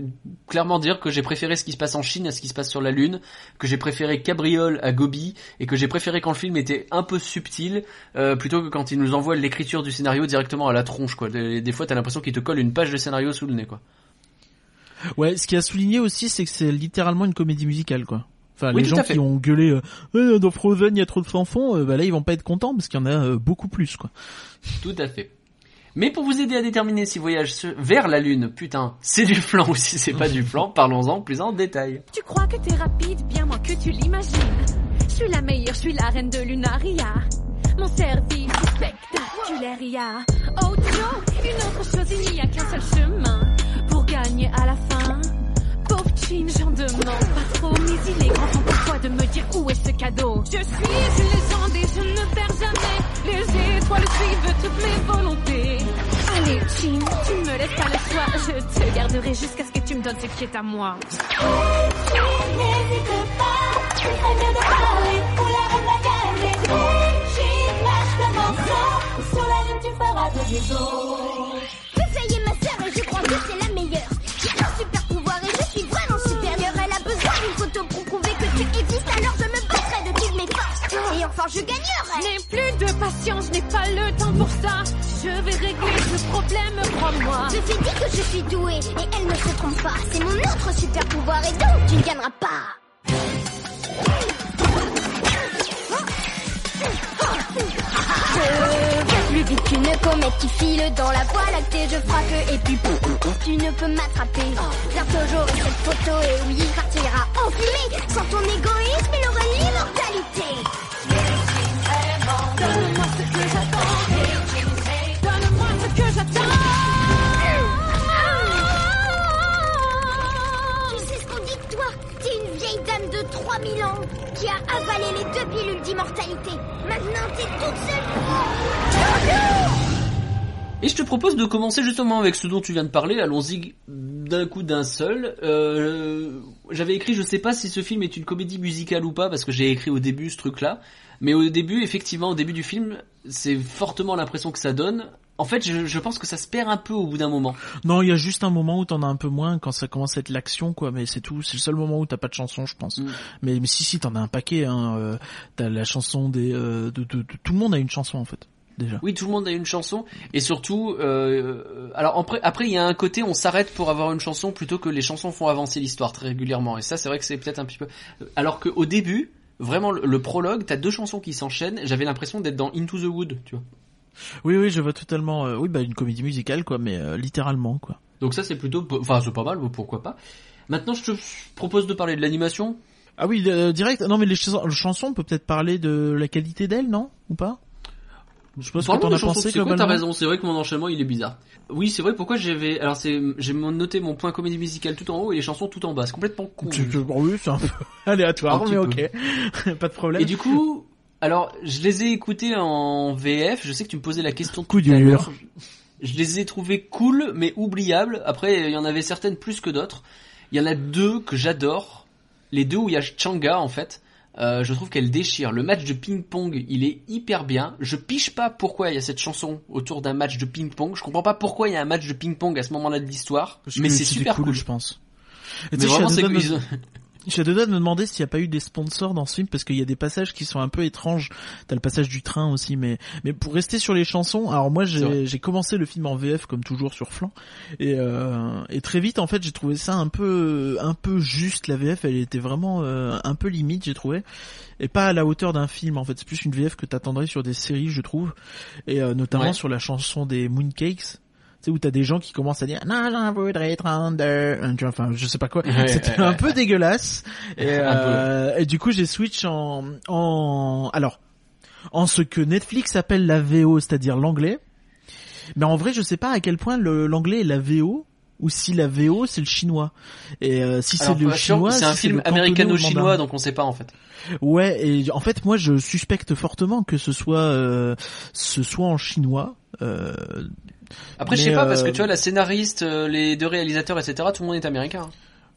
clairement dire que j'ai préféré ce qui se passe en Chine à ce qui se passe sur la Lune, que j'ai préféré Cabriole à Gobi, et que j'ai préféré quand le film était un peu subtil, euh, plutôt que quand il nous envoie l'écriture du scénario directement à la tronche. Quoi. Des, des fois, t'as l'impression qu'il te colle une page de scénario sous le nez. Quoi. Ouais, ce qui a souligné aussi, c'est que c'est littéralement une comédie musicale, quoi. Enfin, Oui, les gens qui ont gueulé euh, dans Frozen il y a trop de chansons, euh, bah là ils vont pas être contents parce qu'il y en a euh, beaucoup plus, quoi. Tout à fait. Mais pour vous aider à déterminer si voyage vers la Lune, putain, c'est du flan ou si c'est pas du flan, parlons-en plus en détail. Tu crois que t'es rapide, bien moins que tu l'imagines. Je suis la meilleure, je suis la reine de Lunaria. Mon service est spectaculaire, y a autre chose, une autre chose, il n'y a qu'un seul chemin pour gagner à la fin. Chin, j'en demande pas trop, mais il est grand temps pour toi de me dire où est ce cadeau. Je suis une légende et je ne perds jamais. Les étoiles suivent toutes mes volontés. Allez, Chin, tu me laisses pas le choix. Je te garderai jusqu'à ce que tu me donnes ce qui est à moi. N'hésite pas, tu ferais mieux de parler pour la reine va calmer. Chine, lâche le morceau, sur la lune tu feras de bisous. Enfin je Je gagnerai. n'ai plus de patience, je n'ai pas le temps pour ça. Je vais régler ce problème, crois-moi. Je t'ai dit que je suis douée et elle ne se trompe pas. C'est mon autre super pouvoir et donc tu ne gagneras pas. Je vais plus vite qu'une comète qui file dans la voie lactée. Je frappe et puis pouf, tu ne peux m'attraper. Bientôt j'aurai cette photo et oui, il partira en fumée. Sans ton égoïsme, il aura l'immortalité. Donne-moi ce que j'attends. Donne-moi ce que j'attends. Tu sais ce qu'on dit de toi T'es une vieille dame de 3000 ans qui a avalé les deux pilules d'immortalité. Maintenant, t'es toute seule. Et je te propose de commencer justement avec ce dont tu viens de parler, allons-y d'un coup d'un seul. Euh, J'avais écrit, je sais pas si ce film est une comédie musicale ou pas, parce que j'ai écrit au début ce truc-là, mais au début, effectivement, au début du film, c'est fortement l'impression que ça donne. En fait, je, je pense que ça se perd un peu au bout d'un moment. Non, il y a juste un moment où t'en as un peu moins quand ça commence à être l'action, quoi. Mais c'est tout. C'est le seul moment où t'as pas de chanson, je pense. Mm. Mais, mais si, si, t'en as un paquet. Hein. Euh, t'as la chanson des, euh, de, de- de- tout le monde a une chanson en fait, déjà. Oui, tout le monde a une chanson, et surtout, euh, alors après, après il y a un côté, on s'arrête pour avoir une chanson plutôt que les chansons font avancer l'histoire très régulièrement, et ça, c'est vrai que c'est peut-être un petit peu. Alors qu'au début, vraiment le, le prologue, t'as deux chansons qui s'enchaînent. J'avais l'impression d'être dans Into the Wood, tu vois. Oui, oui, je vois totalement. euh, oui, bah une comédie musicale, quoi, mais euh, littéralement, quoi. Donc ça c'est plutôt, enfin c'est pas mal, pourquoi pas. Maintenant je te propose de parler de l'animation. Ah oui, euh, direct. Non, mais les chans- chansons, on peut peut-être parler de la qualité d'elles, non? Ou pas? Je pas ce que Parlons t'en as pensé c'est quoi, T'as raison, c'est vrai que mon enchaînement il est bizarre. Oui, c'est vrai. Pourquoi j'avais, alors c'est, j'ai noté mon point comédie musicale tout en haut et les chansons tout en bas. C'est complètement con. Bon, oui, c'est un peu aléatoire, Un mais ok, pas de problème. Et du coup, alors je les ai écoutés en VF. Je sais que tu me posais la question tout à l'heure. Je les ai trouvés cool mais oubliables. Après, il y en avait certaines plus que d'autres. Il y en a deux que j'adore. Les deux où il y a Changa en fait. Euh, je trouve qu'elle déchire. Le match de ping-pong, il est hyper bien. Je piche pas pourquoi il y a cette chanson autour d'un match de ping-pong. Je comprends pas pourquoi il y a un match de ping-pong à ce moment-là de l'histoire. Mais c'est super cool. je pense. Et Mais vraiment, c'est me- je suis à deux doigts de me demander s'il n'y a pas eu des sponsors dans ce film parce qu'il y a des passages qui sont un peu étranges. T'as le passage du train aussi, mais mais pour rester sur les chansons, alors moi j'ai commencé le film en VF comme toujours sur Flan et euh, et très vite en fait j'ai trouvé ça un peu un peu juste la VF, elle était vraiment euh, un peu limite j'ai trouvé et pas à la hauteur d'un film en fait c'est plus une VF que t'attendrais sur des séries je trouve et euh, notamment Ouais. sur la chanson des Mooncakes. Sais, où t'as des gens qui commencent à dire non j'en voudrais 32 tu vois, enfin je sais pas quoi Ouais, c'était ouais, un peu dégueulasse et, peu. euh, et du coup j'ai switch en en alors en ce que Netflix appelle la VO c'est-à-dire l'anglais mais en vrai je sais pas à quel point l'anglais est la VO ou si la VO c'est le chinois et euh, si c'est le chinois c'est un si film américano-chinois, donc on sait pas en fait. Ouais, et en fait, moi, je suspecte fortement que ce soit, euh, ce soit en chinois. Euh, Après, je sais pas, parce que euh, tu vois, la scénariste, euh, les deux réalisateurs, etc., tout le monde est américain. hein.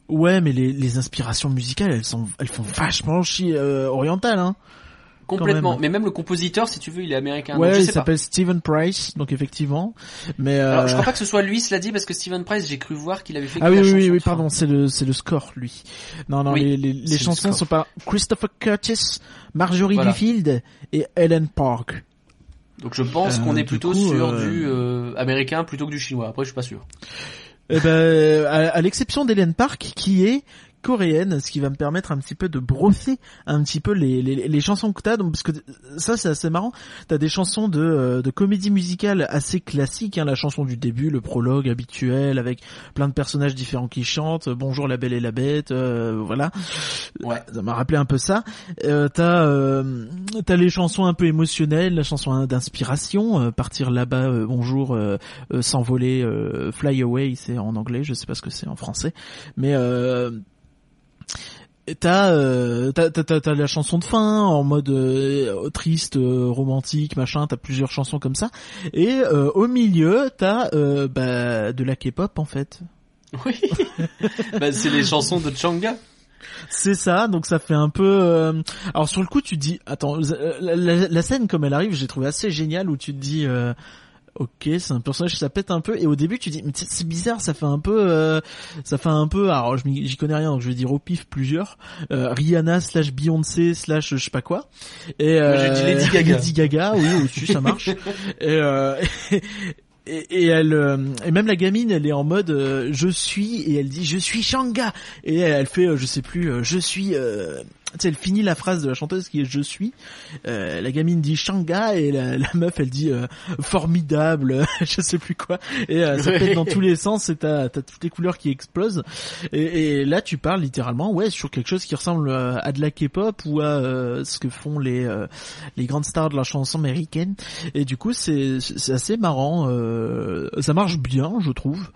ouais, mais les, les inspirations musicales, elles sont, elles font vachement chi euh, orientales, hein. Complètement. même. Mais même le compositeur, si tu veux, il est américain. donc ouais, je il s'appelle Steven Price, donc effectivement. Mais euh, Alors, je crois pas que ce soit lui, cela dit, parce que Steven Price, j'ai cru voir qu'il avait fait ah oui, oui, oui, pardon, c'est le, c'est le score, lui. Non, non, Oui, les, les, les c'est le chansons sont pas Christopher Curtis, Marjorie Voilà. Duffield et Ellen Park. Donc je pense Euh, qu'on est plutôt coup, sur euh, du euh, américain plutôt que du chinois. Après, je suis pas sûr. Eh ben, à, à l'exception d'Hélène Park, qui est coréenne, ce qui va me permettre un petit peu de brosser un petit peu les, les, les chansons que t'as, donc parce que ça c'est assez marrant. T'as des chansons de, euh, de comédie musicale assez classiques, hein, la chanson du début, le prologue habituel avec plein de personnages différents qui chantent. Bonjour la belle et la bête, euh, voilà. Ouais. Ça m'a rappelé un peu ça. Euh, t'as euh, t'as les chansons un peu émotionnelles, la chanson d'inspiration, euh, partir là-bas, bonjour, s'envoler, euh, fly away, c'est en anglais, je sais pas ce que c'est en français, mais euh, T'as, euh, t'as, t'as, t'as- t'as la chanson de fin en mode euh, triste, euh, romantique, machin. T'as plusieurs chansons comme ça. Et euh, au milieu, t'as euh, bah, de la K-pop en fait. Oui. bah, c'est les chansons de Changa. C'est ça, donc ça fait un peu. euh, Alors sur le coup, tu te dis, attends, la, la- la scène comme elle arrive, j'ai trouvé assez géniale où tu te dis, euh, ok, c'est un personnage, ça pète un peu, et au début tu dis, mais c'est bizarre, ça fait un peu, euh, ça fait un peu. Alors j'y connais rien, donc je vais dire au pif plusieurs. Euh, Rihanna slash Beyoncé slash je sais pas quoi. Et dit Lady Gaga. Lady Gaga, oui, au-dessus ça marche. et, euh, et, et elle euh, et même la gamine elle est en mode euh, je suis et elle dit je suis Shanga et elle fait euh, je sais plus euh, je suis euh, tu sais elle finit la phrase de la chanteuse qui est je suis Euh, la gamine dit Shanga et la, la meuf elle dit euh, formidable je sais plus quoi. Et euh, ça pète dans tous les sens et t'as t'as toutes les couleurs qui explosent. Et, et là tu parles littéralement ouais sur quelque chose qui ressemble euh, à de la K-pop ou à euh, ce que font les euh, les grandes stars de la chanson américaine. Et du coup c'est c'est assez marrant euh, ça marche bien je trouve.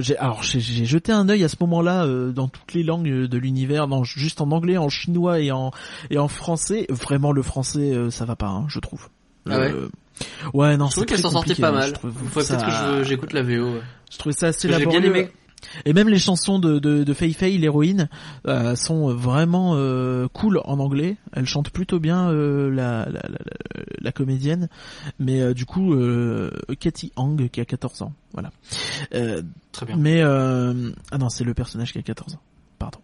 J'ai alors j'ai j'ai jeté un œil à ce moment-là dans toutes les langues de l'univers juste en anglais en chinois et en et en français vraiment le français euh, ça va pas hein, je trouve Ah ouais Euh, ouais non Je trouvais c'est qu'elle s'en sortait pas hein, mal. je trouve Il faudrait ça- peut-être que j'écoute la VO. ouais. je trouvais ça assez que j'ai bien laborieux aimé. et même les chansons de de, de Fei Fei l'héroïne euh, sont vraiment euh, cool en anglais elle chante plutôt bien euh, la, la, la, comédienne mais du coup Cathy Hang qui a 14 ans voilà Très bien. mais ah non c'est le personnage qui a 14 ans pardon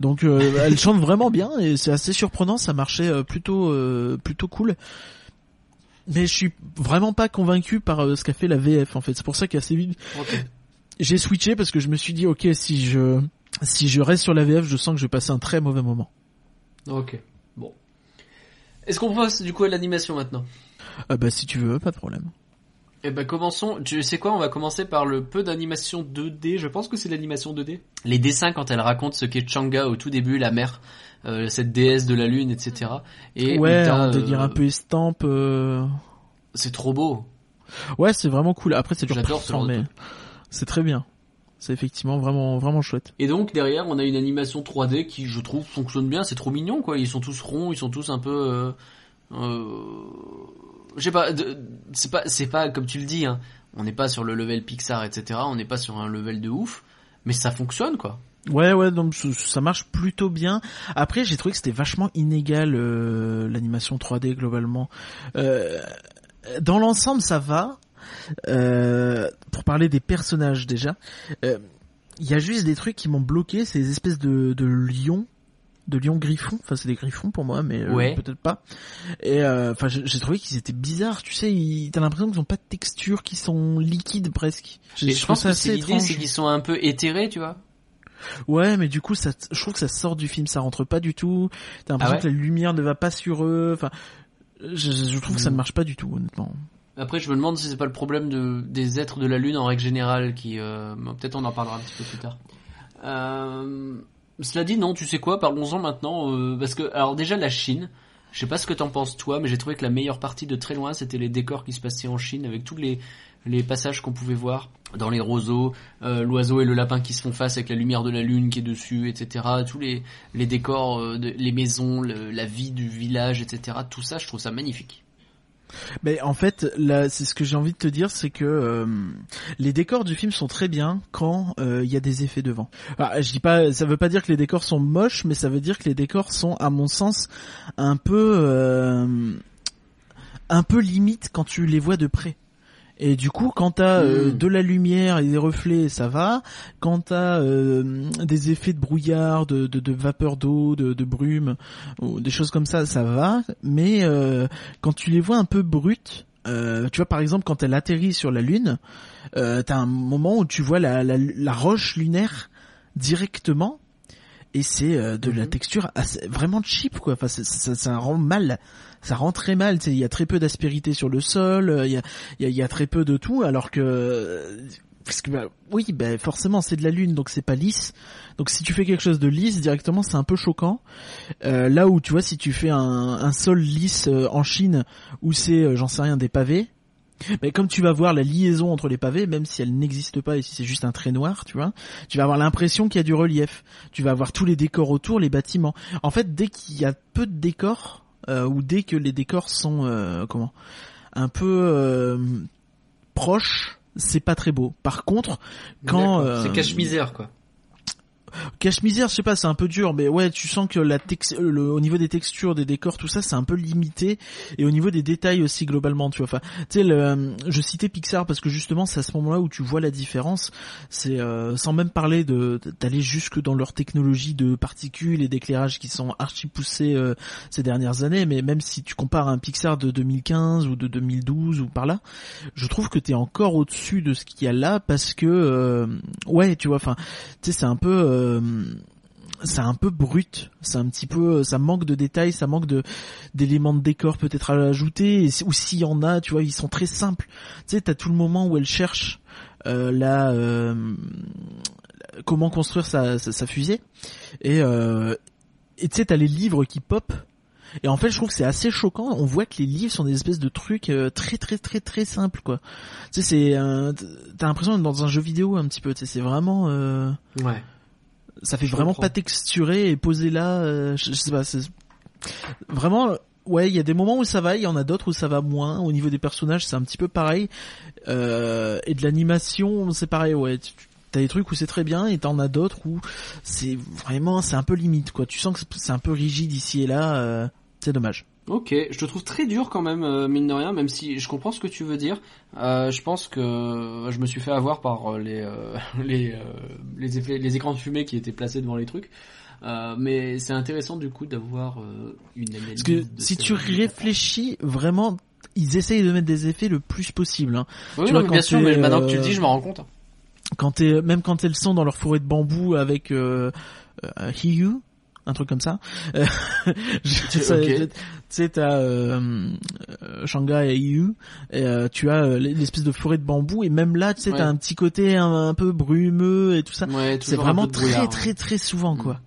donc euh, elle chante vraiment bien et c'est assez surprenant ça marchait euh, plutôt euh, plutôt cool mais je suis vraiment pas convaincu par euh, ce qu'a fait la VF en fait c'est pour ça qu'assez vite j'ai switché parce que je me suis dit ok si je si je reste sur la VF je sens que je vais passer un très mauvais moment Ok. Bon. Est-ce qu'on passe du coup à l'animation maintenant? Euh, bah si tu veux, pas de problème. Eh ben commençons, tu sais quoi, on va commencer par le peu d'animation 2D, je pense que c'est l'animation 2D. Les dessins quand elle raconte ce qu'est Changa au tout début, la mère, euh, cette déesse de la lune, etc. Et ouais, un euh, délire un peu estampe. euh, C'est trop beau. Ouais, c'est vraiment cool. Après, c'est dur ce mais c'est très bien. C'est effectivement vraiment vraiment chouette. Et donc derrière, on a une animation 3D qui, je trouve, fonctionne bien. C'est trop mignon, quoi. Ils sont tous ronds, ils sont tous un peu. Euh, euh, je sais pas. C'est pas, c'est pas comme tu le dis. Hein, on n'est pas sur le level Pixar, etc. On n'est pas sur un level de ouf, mais ça fonctionne, quoi. Ouais, ouais, donc ça- marche plutôt bien. Après, j'ai trouvé que c'était vachement inégal euh, l'animation 3D globalement. Euh, dans l'ensemble, ça va. Euh, pour parler des personnages déjà, il y a juste des trucs qui m'ont bloqué, des espèces de lions, de lions griffons. Enfin, c'est des griffons pour moi, mais euh, Ouais. peut-être pas. Et euh, enfin, j'ai j'ai trouvé qu'ils étaient bizarres. Tu sais, ils- t'as l'impression qu'ils ont pas de texture, qu'ils sont liquides presque. Et je pense que c'est l'idée, c'est qu'ils sont un peu éthérés, tu vois. Ouais, mais du coup, ça, je trouve que ça sort du film, ça rentre pas du tout. T'as l'impression Ah ouais que la lumière ne va pas sur eux. Enfin, je, trouve que ça ne Mm. marche pas du tout, honnêtement. Après, je me demande si c'est pas le problème de, des êtres de la Lune en règle générale qui... Euh, Peut-être on en parlera un petit peu plus tard. Euh, cela dit, non, tu sais quoi, parlons-en maintenant. euh, parce que, alors déjà, la Chine, je sais pas ce que t'en penses toi, mais j'ai trouvé que la meilleure partie de très loin, c'était les décors qui se passaient en Chine, avec tous les, passages qu'on pouvait voir dans les roseaux, euh, l'oiseau et le lapin qui se font face avec la lumière de la lune qui est dessus, etc. Tous les, décors, euh, les maisons, la vie du village, etc. Tout ça, je trouve ça magnifique. Mais en fait, là, c'est ce que j'ai envie de te dire, c'est que euh, les décors du film sont très bien quand euh, il y a des effets devant. Alors, je dis pas, ça veut pas dire que les décors sont moches, mais ça veut dire que les décors sont, à mon sens, un peu, euh, un peu limite quand tu les vois de près. Et du coup, quand t'as euh, Mm. de la lumière et des reflets, ça va. Quand t'as euh, des effets de brouillard, de, de, de vapeur d'eau, de, de brume, ou des choses comme ça, ça va. Mais euh, quand tu les vois un peu brutes, euh, tu vois par exemple quand elle atterrit sur la lune, t'as un moment où tu vois la, la, la roche lunaire directement. Et c'est de la Mhm. texture assez, vraiment cheap quoi. Enfin, ça rend mal, ça rend très mal. Il y a très peu d'aspérité sur le sol. euh, Il y a, y, a, y a très peu de tout, alors que parce que bah, oui, bah, forcément c'est de la lune, donc c'est pas lisse. Donc si tu fais quelque chose de lisse directement, c'est un peu choquant. Euh, là où tu vois, si tu fais un, un sol lisse euh, en Chine, où c'est, euh, j'en sais rien, des pavés. Mais comme tu vas voir la liaison entre les pavés, même si elle n'existe pas et si c'est juste un trait noir, tu vois, tu vas avoir l'impression qu'il y a du relief. Tu vas avoir tous les décors autour, les bâtiments. En fait, dès qu'il y a peu de décors, euh, ou dès que les décors sont euh, comment, un peu euh, proches, c'est pas très beau. Par contre, quand D'accord. euh, C'est cache-misère, quoi. Cache-misère, je sais pas, c'est un peu dur, mais ouais, tu sens que la tex le, au niveau des textures, des décors, tout ça, c'est un peu limité, et au niveau des détails aussi globalement, tu vois. Enfin, tu sais, le, je citais Pixar parce que justement, c'est à ce moment-là où tu vois la différence. C'est euh, sans même parler de d'aller jusque dans leur technologie de particules et d'éclairage qui sont archi poussées euh, ces dernières années, mais même si tu compares un Pixar de 2015 ou de 2012 ou par là, je trouve que t'es encore au-dessus de ce qu'il y a là parce que euh, ouais, tu vois, enfin, tu sais, c'est un peu euh, c'est un peu brut, c'est un petit peu, ça manque de détails, ça manque de d'éléments de décor peut-être à ajouter, ou s'il y en a, tu vois, ils sont très simples. Tu sais, t'as tout le moment où elle cherche euh, la euh, comment construire sa, sa, fusée, et euh, tu sais, t'as les livres qui pop. Et en fait, je trouve que c'est assez choquant. On voit que les livres sont des espèces de trucs euh, très très très très simples, quoi. Tu sais, c'est, euh, t'as l'impression d'être dans un jeu vidéo un petit peu. Tu sais, c'est vraiment. euh, Ouais. Ça fait Je vraiment comprends. pas texturé et posé là euh, je, je sais pas c'est vraiment ouais il y a des moments où ça va il y en a d'autres où ça va moins au niveau des personnages c'est un petit peu pareil euh, et de l'animation c'est pareil ouais T'as des trucs où c'est très bien et t'en as d'autres où c'est vraiment c'est un peu limite quoi. Tu sens que c'est un peu rigide ici et là. euh, c'est dommage. Ok, je te trouve très dur quand même, euh, mine de rien, même si je comprends ce que tu veux dire. Euh, je pense que je me suis fait avoir par euh, les euh, les euh, les, effets, les écrans de fumée qui étaient placés devant les trucs. Euh, mais c'est intéressant du coup d'avoir euh, une analyse. Parce que si tu réfléchis vraiment, ils essayent de mettre des effets le plus possible. Hein. Oui, tu non, vois, mais bien sûr, mais maintenant que tu le euh, dis, je m'en rends compte. quand t'es même quand elles sont dans leur forêt de bambou avec euh, euh, Hiyu un truc comme ça. Euh. Tu sais, t'as euh, euh, Shanghai et EU, et euh, tu as euh, l'espèce de forêt de bambou, et même là, tu sais, Ouais. t'as un petit côté un, un peu brumeux et tout ça. Ouais, C'est vraiment très très très souvent quoi.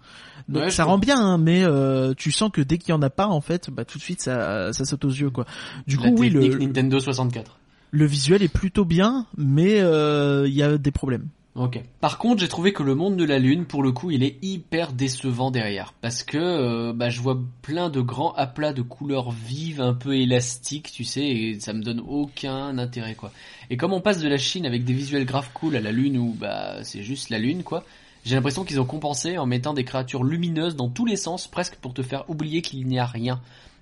Donc Ouais, ça rend bien, hein, mais euh, tu sens que dès qu'il y en a pas, en fait, bah tout de suite ça ça saute aux yeux quoi. Du La coup, oui, le, Nintendo 64. le visuel est plutôt bien, mais euh, il y a des problèmes. Ok. Par contre, j'ai trouvé que le monde de la Lune, pour le coup, il est hyper décevant derrière. Parce que euh, bah, je vois plein de grands aplats de couleurs vives, un peu élastiques, tu sais, et ça me donne aucun intérêt, quoi. Et comme on passe de la Chine avec des visuels grave cool à la Lune où bah c'est juste la Lune, quoi, j'ai l'impression qu'ils ont compensé en mettant des créatures lumineuses dans tous les sens, presque pour te faire oublier qu'il n'y a rien.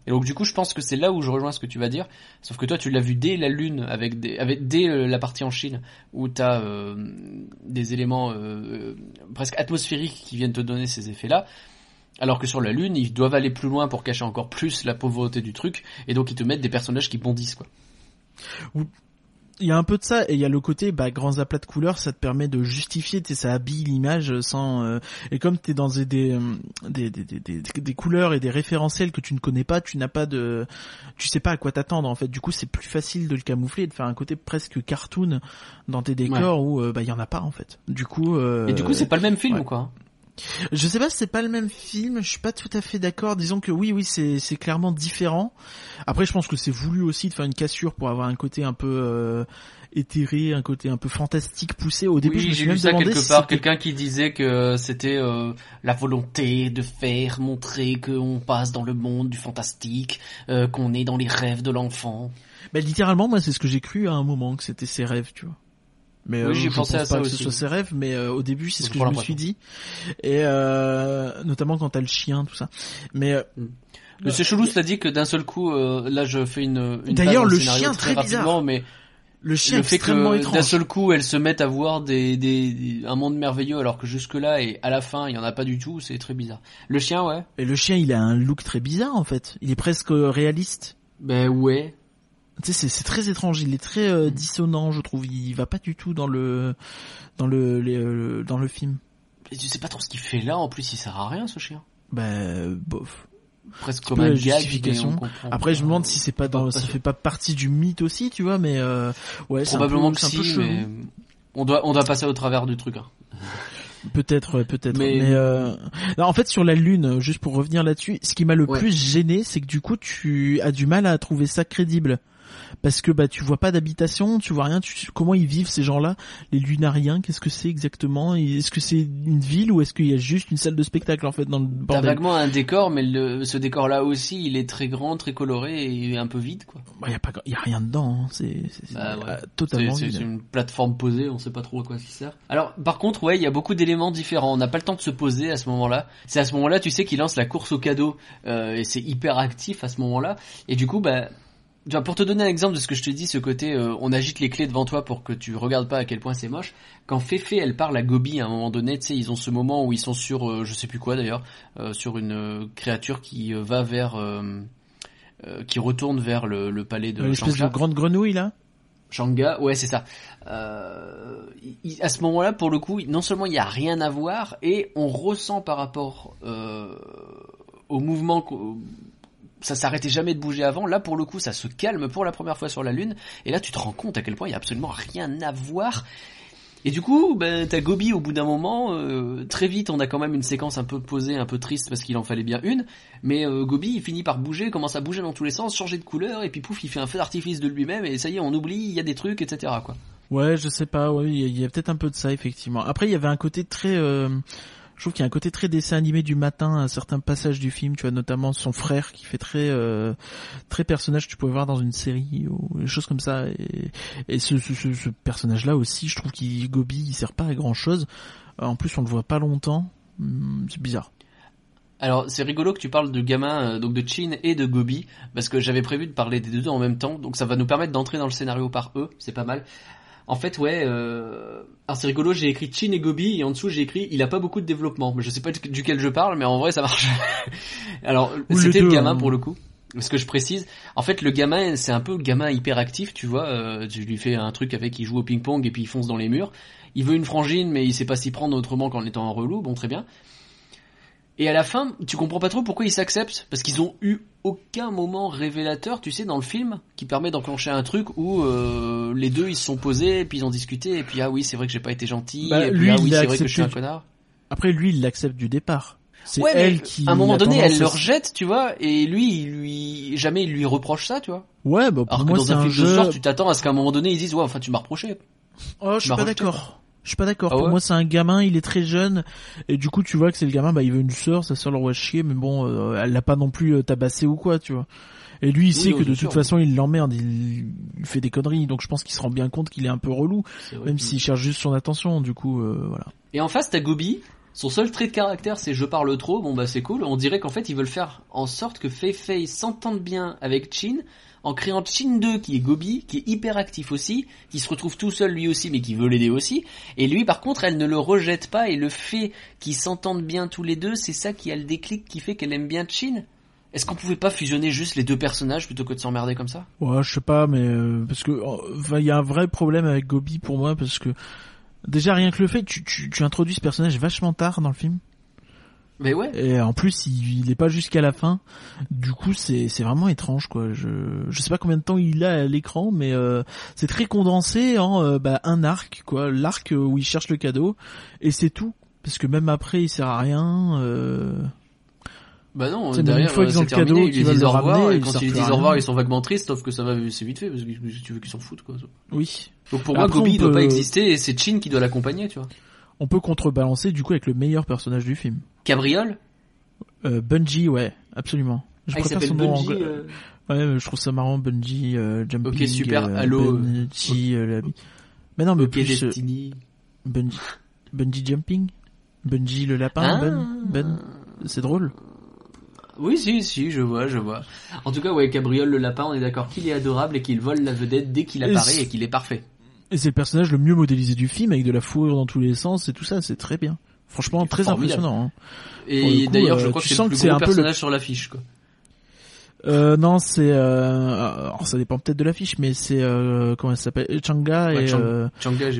Et donc du coup, je pense que c'est là où je rejoins ce que tu vas dire. Sauf que toi, tu l'as vu dès la Lune, avec des, avec dès euh, la partie en Chine, où t'as euh, des éléments euh, presque atmosphériques qui viennent te donner ces effets-là. Alors que sur la Lune, ils doivent aller plus loin pour cacher encore plus la pauvreté du truc, et donc ils te mettent des personnages qui bondissent, quoi. Il y a un peu de ça et il y a le côté bah grands aplats de couleurs, ça te permet de justifier, tu sais, ça habille l'image sans euh, et comme t'es dans des des, euh, des des, des des des couleurs et des référentiels que tu ne connais pas, tu n'as pas de tu sais pas à quoi t'attendre en fait. Du coup, c'est plus facile de le camoufler et de faire un côté presque cartoon dans tes décors où euh, bah il y en a pas en fait. Du coup euh, Et du coup, c'est pas le même film, ouais. ou quoi Je sais pas si c'est pas le même film, je suis pas tout à fait d'accord. Disons que oui, oui, c'est c'est clairement différent. Après, je pense que c'est voulu aussi de faire une cassure pour avoir un côté un peu euh, éthéré, un côté un peu fantastique poussé. Au début, je oui, me suis lu même ça demandé quelque part, quelqu'un qui disait que c'était euh, la volonté de faire montrer qu'on passe dans le monde du fantastique, euh, qu'on est dans les rêves de l'enfant. Bah, littéralement, moi, c'est ce que j'ai cru à un moment que c'était ses rêves, tu vois. Mais Oui, euh, j'ai je pensé pense à ça pas que aussi. ce soit ses rêves, mais euh, au début, c'est ce que je me suis dit. Et euh, notamment quand t'as le chien, tout ça. Mais euh, Monsieur Chelou l'a dit que d'un seul coup, euh, là je fais une, une D'ailleurs, le chien, très très bizarre. rapidement, mais le chien le fait extrêmement que d'un seul coup elles se mettent à voir des, des, des- un monde merveilleux alors que jusque là et à la fin il y en a pas du tout, c'est très bizarre. Le chien, ouais. Et le chien, il a un look très bizarre en fait. Il est presque réaliste. Ben ouais. Tu sais, c'est- très étrange. Il est très euh, dissonant, je trouve. Il va pas du tout dans le dans le, les, euh, dans le film. Et tu sais pas trop ce qu'il fait là. En plus, il sert à rien ce chien. Bah bof. Presque comme peu un la gag. Après, je me demande si c'est pas dans, ça fait pas partie du mythe aussi, tu vois. Mais euh, ouais, un peu- Probablement que si, mais on doit on doit passer au travers du truc. Hein. Peut-être, peut-être. Mais- Mais, euh... non, en fait, sur la Lune, juste pour revenir là-dessus, ce qui m'a le Ouais. plus gêné, c'est que du coup, tu as du mal à trouver ça crédible. Parce que bah tu vois pas d'habitation, tu vois rien, tu... comment ils vivent ces gens-là, les lunariens, qu'est-ce que c'est exactement? Est-ce que c'est une ville ou est-ce qu'il y a juste une salle de spectacle en fait dans le T'as bordel? vaguement un décor, mais le, ce décor-là aussi, il est très grand, très coloré et un peu vide, quoi. Bah, y a pas, y a rien dedans, hein. c'est Bah ouais. euh, totalement. C'est une plateforme posée, on sait pas trop à quoi ça sert. Alors, par contre, ouais, il y a beaucoup d'éléments différents. On n'a pas le temps de se poser à ce moment-là. C'est à ce moment-là, tu sais, qu'il lance la course au cadeau euh, et c'est hyper actif à ce moment-là. Et du coup, bah, pour te donner un exemple de ce que je te dis, ce côté, euh, on agite les clés devant toi pour que tu regardes pas à quel point c'est moche. Quand Féfé, elle parle à Gobi à un moment donné, tu sais, ils ont ce moment où ils sont sur, euh, je sais plus quoi d'ailleurs, euh, sur une euh, créature qui va vers, qui retourne vers le, le palais de Une espèce de grande grenouille là? Shanga, ouais c'est ça. Euh, il- à ce moment-là, pour le coup, non seulement il n'y a rien à voir, et on ressent par rapport euh, au mouvement, ça s'arrêtait jamais de bouger avant. Là, pour le coup, ça se calme pour la première fois sur la Lune, et là tu te rends compte à quel point il y a absolument rien à voir. Et du coup, ben, t'as Gobi au bout d'un moment, euh, très vite on a quand même une séquence un peu posée, un peu triste parce qu'il en fallait bien une, mais euh, il finit par bouger, commence à bouger dans tous les sens, changer de couleur, et puis pouf, il fait un feu d'artifice de lui-même, et ça y est, on oublie, il y a des trucs, etc. quoi. Ouais, je sais pas, il y a, a peut-être un peu de ça effectivement. Après, il y avait un côté très euh, je trouve qu'il y a un côté très dessin animé du matin à certains passages du film, tu vois notamment son frère qui fait très euh, très personnage que tu pouvais voir dans une série ou des choses comme ça et, ce, ce, ce, ce personnage là aussi, je trouve qu'il Gobi, il sert pas à grand-chose. Euh, En plus, on le voit pas longtemps. Hum, C'est bizarre. Alors c'est rigolo que tu parles de gamins, euh, donc de Chin et de Gobi, parce que j'avais prévu de parler des deux en même temps, donc ça va nous permettre d'entrer dans le scénario par eux, c'est pas mal. En fait, ouais, euh... alors c'est rigolo, j'ai écrit Chin et Gobi, et en dessous j'ai écrit il a pas beaucoup de développement, mais je sais pas du- duquel je parle, mais en vrai ça marche. alors c'était le gamin hein. pour le coup. Ce que je précise, en fait le gamin c'est un peu gamin hyperactif, tu vois, euh, tu lui fais un truc avec il joue au ping-pong et puis il fonce dans les murs. Il veut une frangine mais il sait pas s'y prendre autrement qu'en étant un relou, bon très bien. Et à la fin, tu comprends pas trop pourquoi ils s'acceptent, parce qu'ils ont eu aucun moment révélateur, tu sais, dans le film, qui permet d'enclencher un truc où euh, les deux ils se sont posés, et puis ils ont discuté, et puis ah oui, c'est vrai que j'ai pas été gentil, Bah, et puis lui, ah il oui, c'est vrai que je suis un connard. Après, lui, il l'accepte du départ. C'est Ouais, elle qui. à un moment donné, elle le rejette, tu vois, et lui, il lui jamais il lui reproche ça, tu vois. Ouais, bah pour Alors que dans un film jeu. de genre, tu t'attends à ce qu'à un moment donné, ils disent ouais, enfin tu m'as reproché. Oh, je suis pas d'accord. Je suis pas d'accord. Ah Pour ouais moi, c'est un gamin, il est très jeune, et du coup, tu vois que c'est le gamin, bah, il veut une sœur, sa sœur l'envoie chier, mais bon, euh, elle l'a pas non plus euh, tabassé ou quoi, tu vois. Et lui, il sait que de toute façon, il l'emmerde, il... il fait des conneries, donc je pense qu'il se rend bien compte qu'il est un peu relou, même s'il cherche juste son attention, du coup, euh, voilà. Et en face, t'as Gobi. Son seul trait de caractère, c'est je parle trop. Bon bah c'est cool. On dirait qu'en fait, ils veulent faire en sorte que Fei Fei s'entende bien avec Chin en créant Chin 2 qui est Gobi, qui est hyper actif aussi, qui se retrouve tout seul lui aussi, mais qui veut l'aider aussi. Et lui, par contre, elle ne le rejette pas et le fait qu'ils s'entendent bien tous les deux, c'est ça qui a le déclic qui fait qu'elle aime bien Chin. Est-ce qu'on pouvait pas fusionner juste les deux personnages plutôt que de s'emmerder comme ça? Ouais, je sais pas, mais euh, parce que enfin, il y a un vrai problème avec Gobi pour moi parce que déjà rien que le fait, tu, tu, tu introduis ce personnage vachement tard dans le film Mais ouais. et en plus il, il est pas jusqu'à la fin. Du coup, c'est c'est vraiment étrange quoi. Je je sais pas combien de temps il a à l'écran, mais euh, c'est très condensé en euh, bah, un arc quoi, l'arc où il cherche le cadeau et c'est tout. Parce que même après, il sert à rien. Euh... Bah non, C'est derrière, une fois qu'ils ont le cadeau, terminé, ils lui veulent disent au revoir, et ils quand ils disent au revoir, ils sont vaguement tristes, sauf que ça va, c'est vite fait, parce que tu veux qu'ils s'en foutent, quoi. Oui. Donc pour moi, Après, Gobi il doit peut- pas exister, et c'est Chin qui doit l'accompagner, tu vois. On peut contrebalancer du coup avec le meilleur personnage du film. Cabriole Euh, Bungie, ouais, absolument. Je Ah, préfère son nom Bungie, anglais. euh, Ouais, je trouve ça marrant, Bungie, euh, Jumping. Ok, super, euh, allô, Bungie, euh, la- Mais non, mais Ok, plus euh, Destiny. Bungie, Bungie Jumping, Bungie le lapin, Ah. Ben, Ben, c'est drôle. Oui, si, si, je vois, je vois. En tout cas, ouais, Cabriole le lapin, on est d'accord qu'il est adorable et qu'il vole la vedette dès qu'il apparaît et qu'il est parfait. Et c'est le personnage le mieux modélisé du film, avec de la fourrure dans tous les sens et tout ça, c'est très bien. Franchement, très Formidable. impressionnant. hein. Et d'ailleurs, je euh, crois tu que c'est le plus gros un peu le- personnage sur l'affiche, quoi. Euh, non, c'est, euh, alors ça dépend peut-être de l'affiche, mais c'est, euh, comment elle s'appelle, Changa Ouais, et, Chang- euh,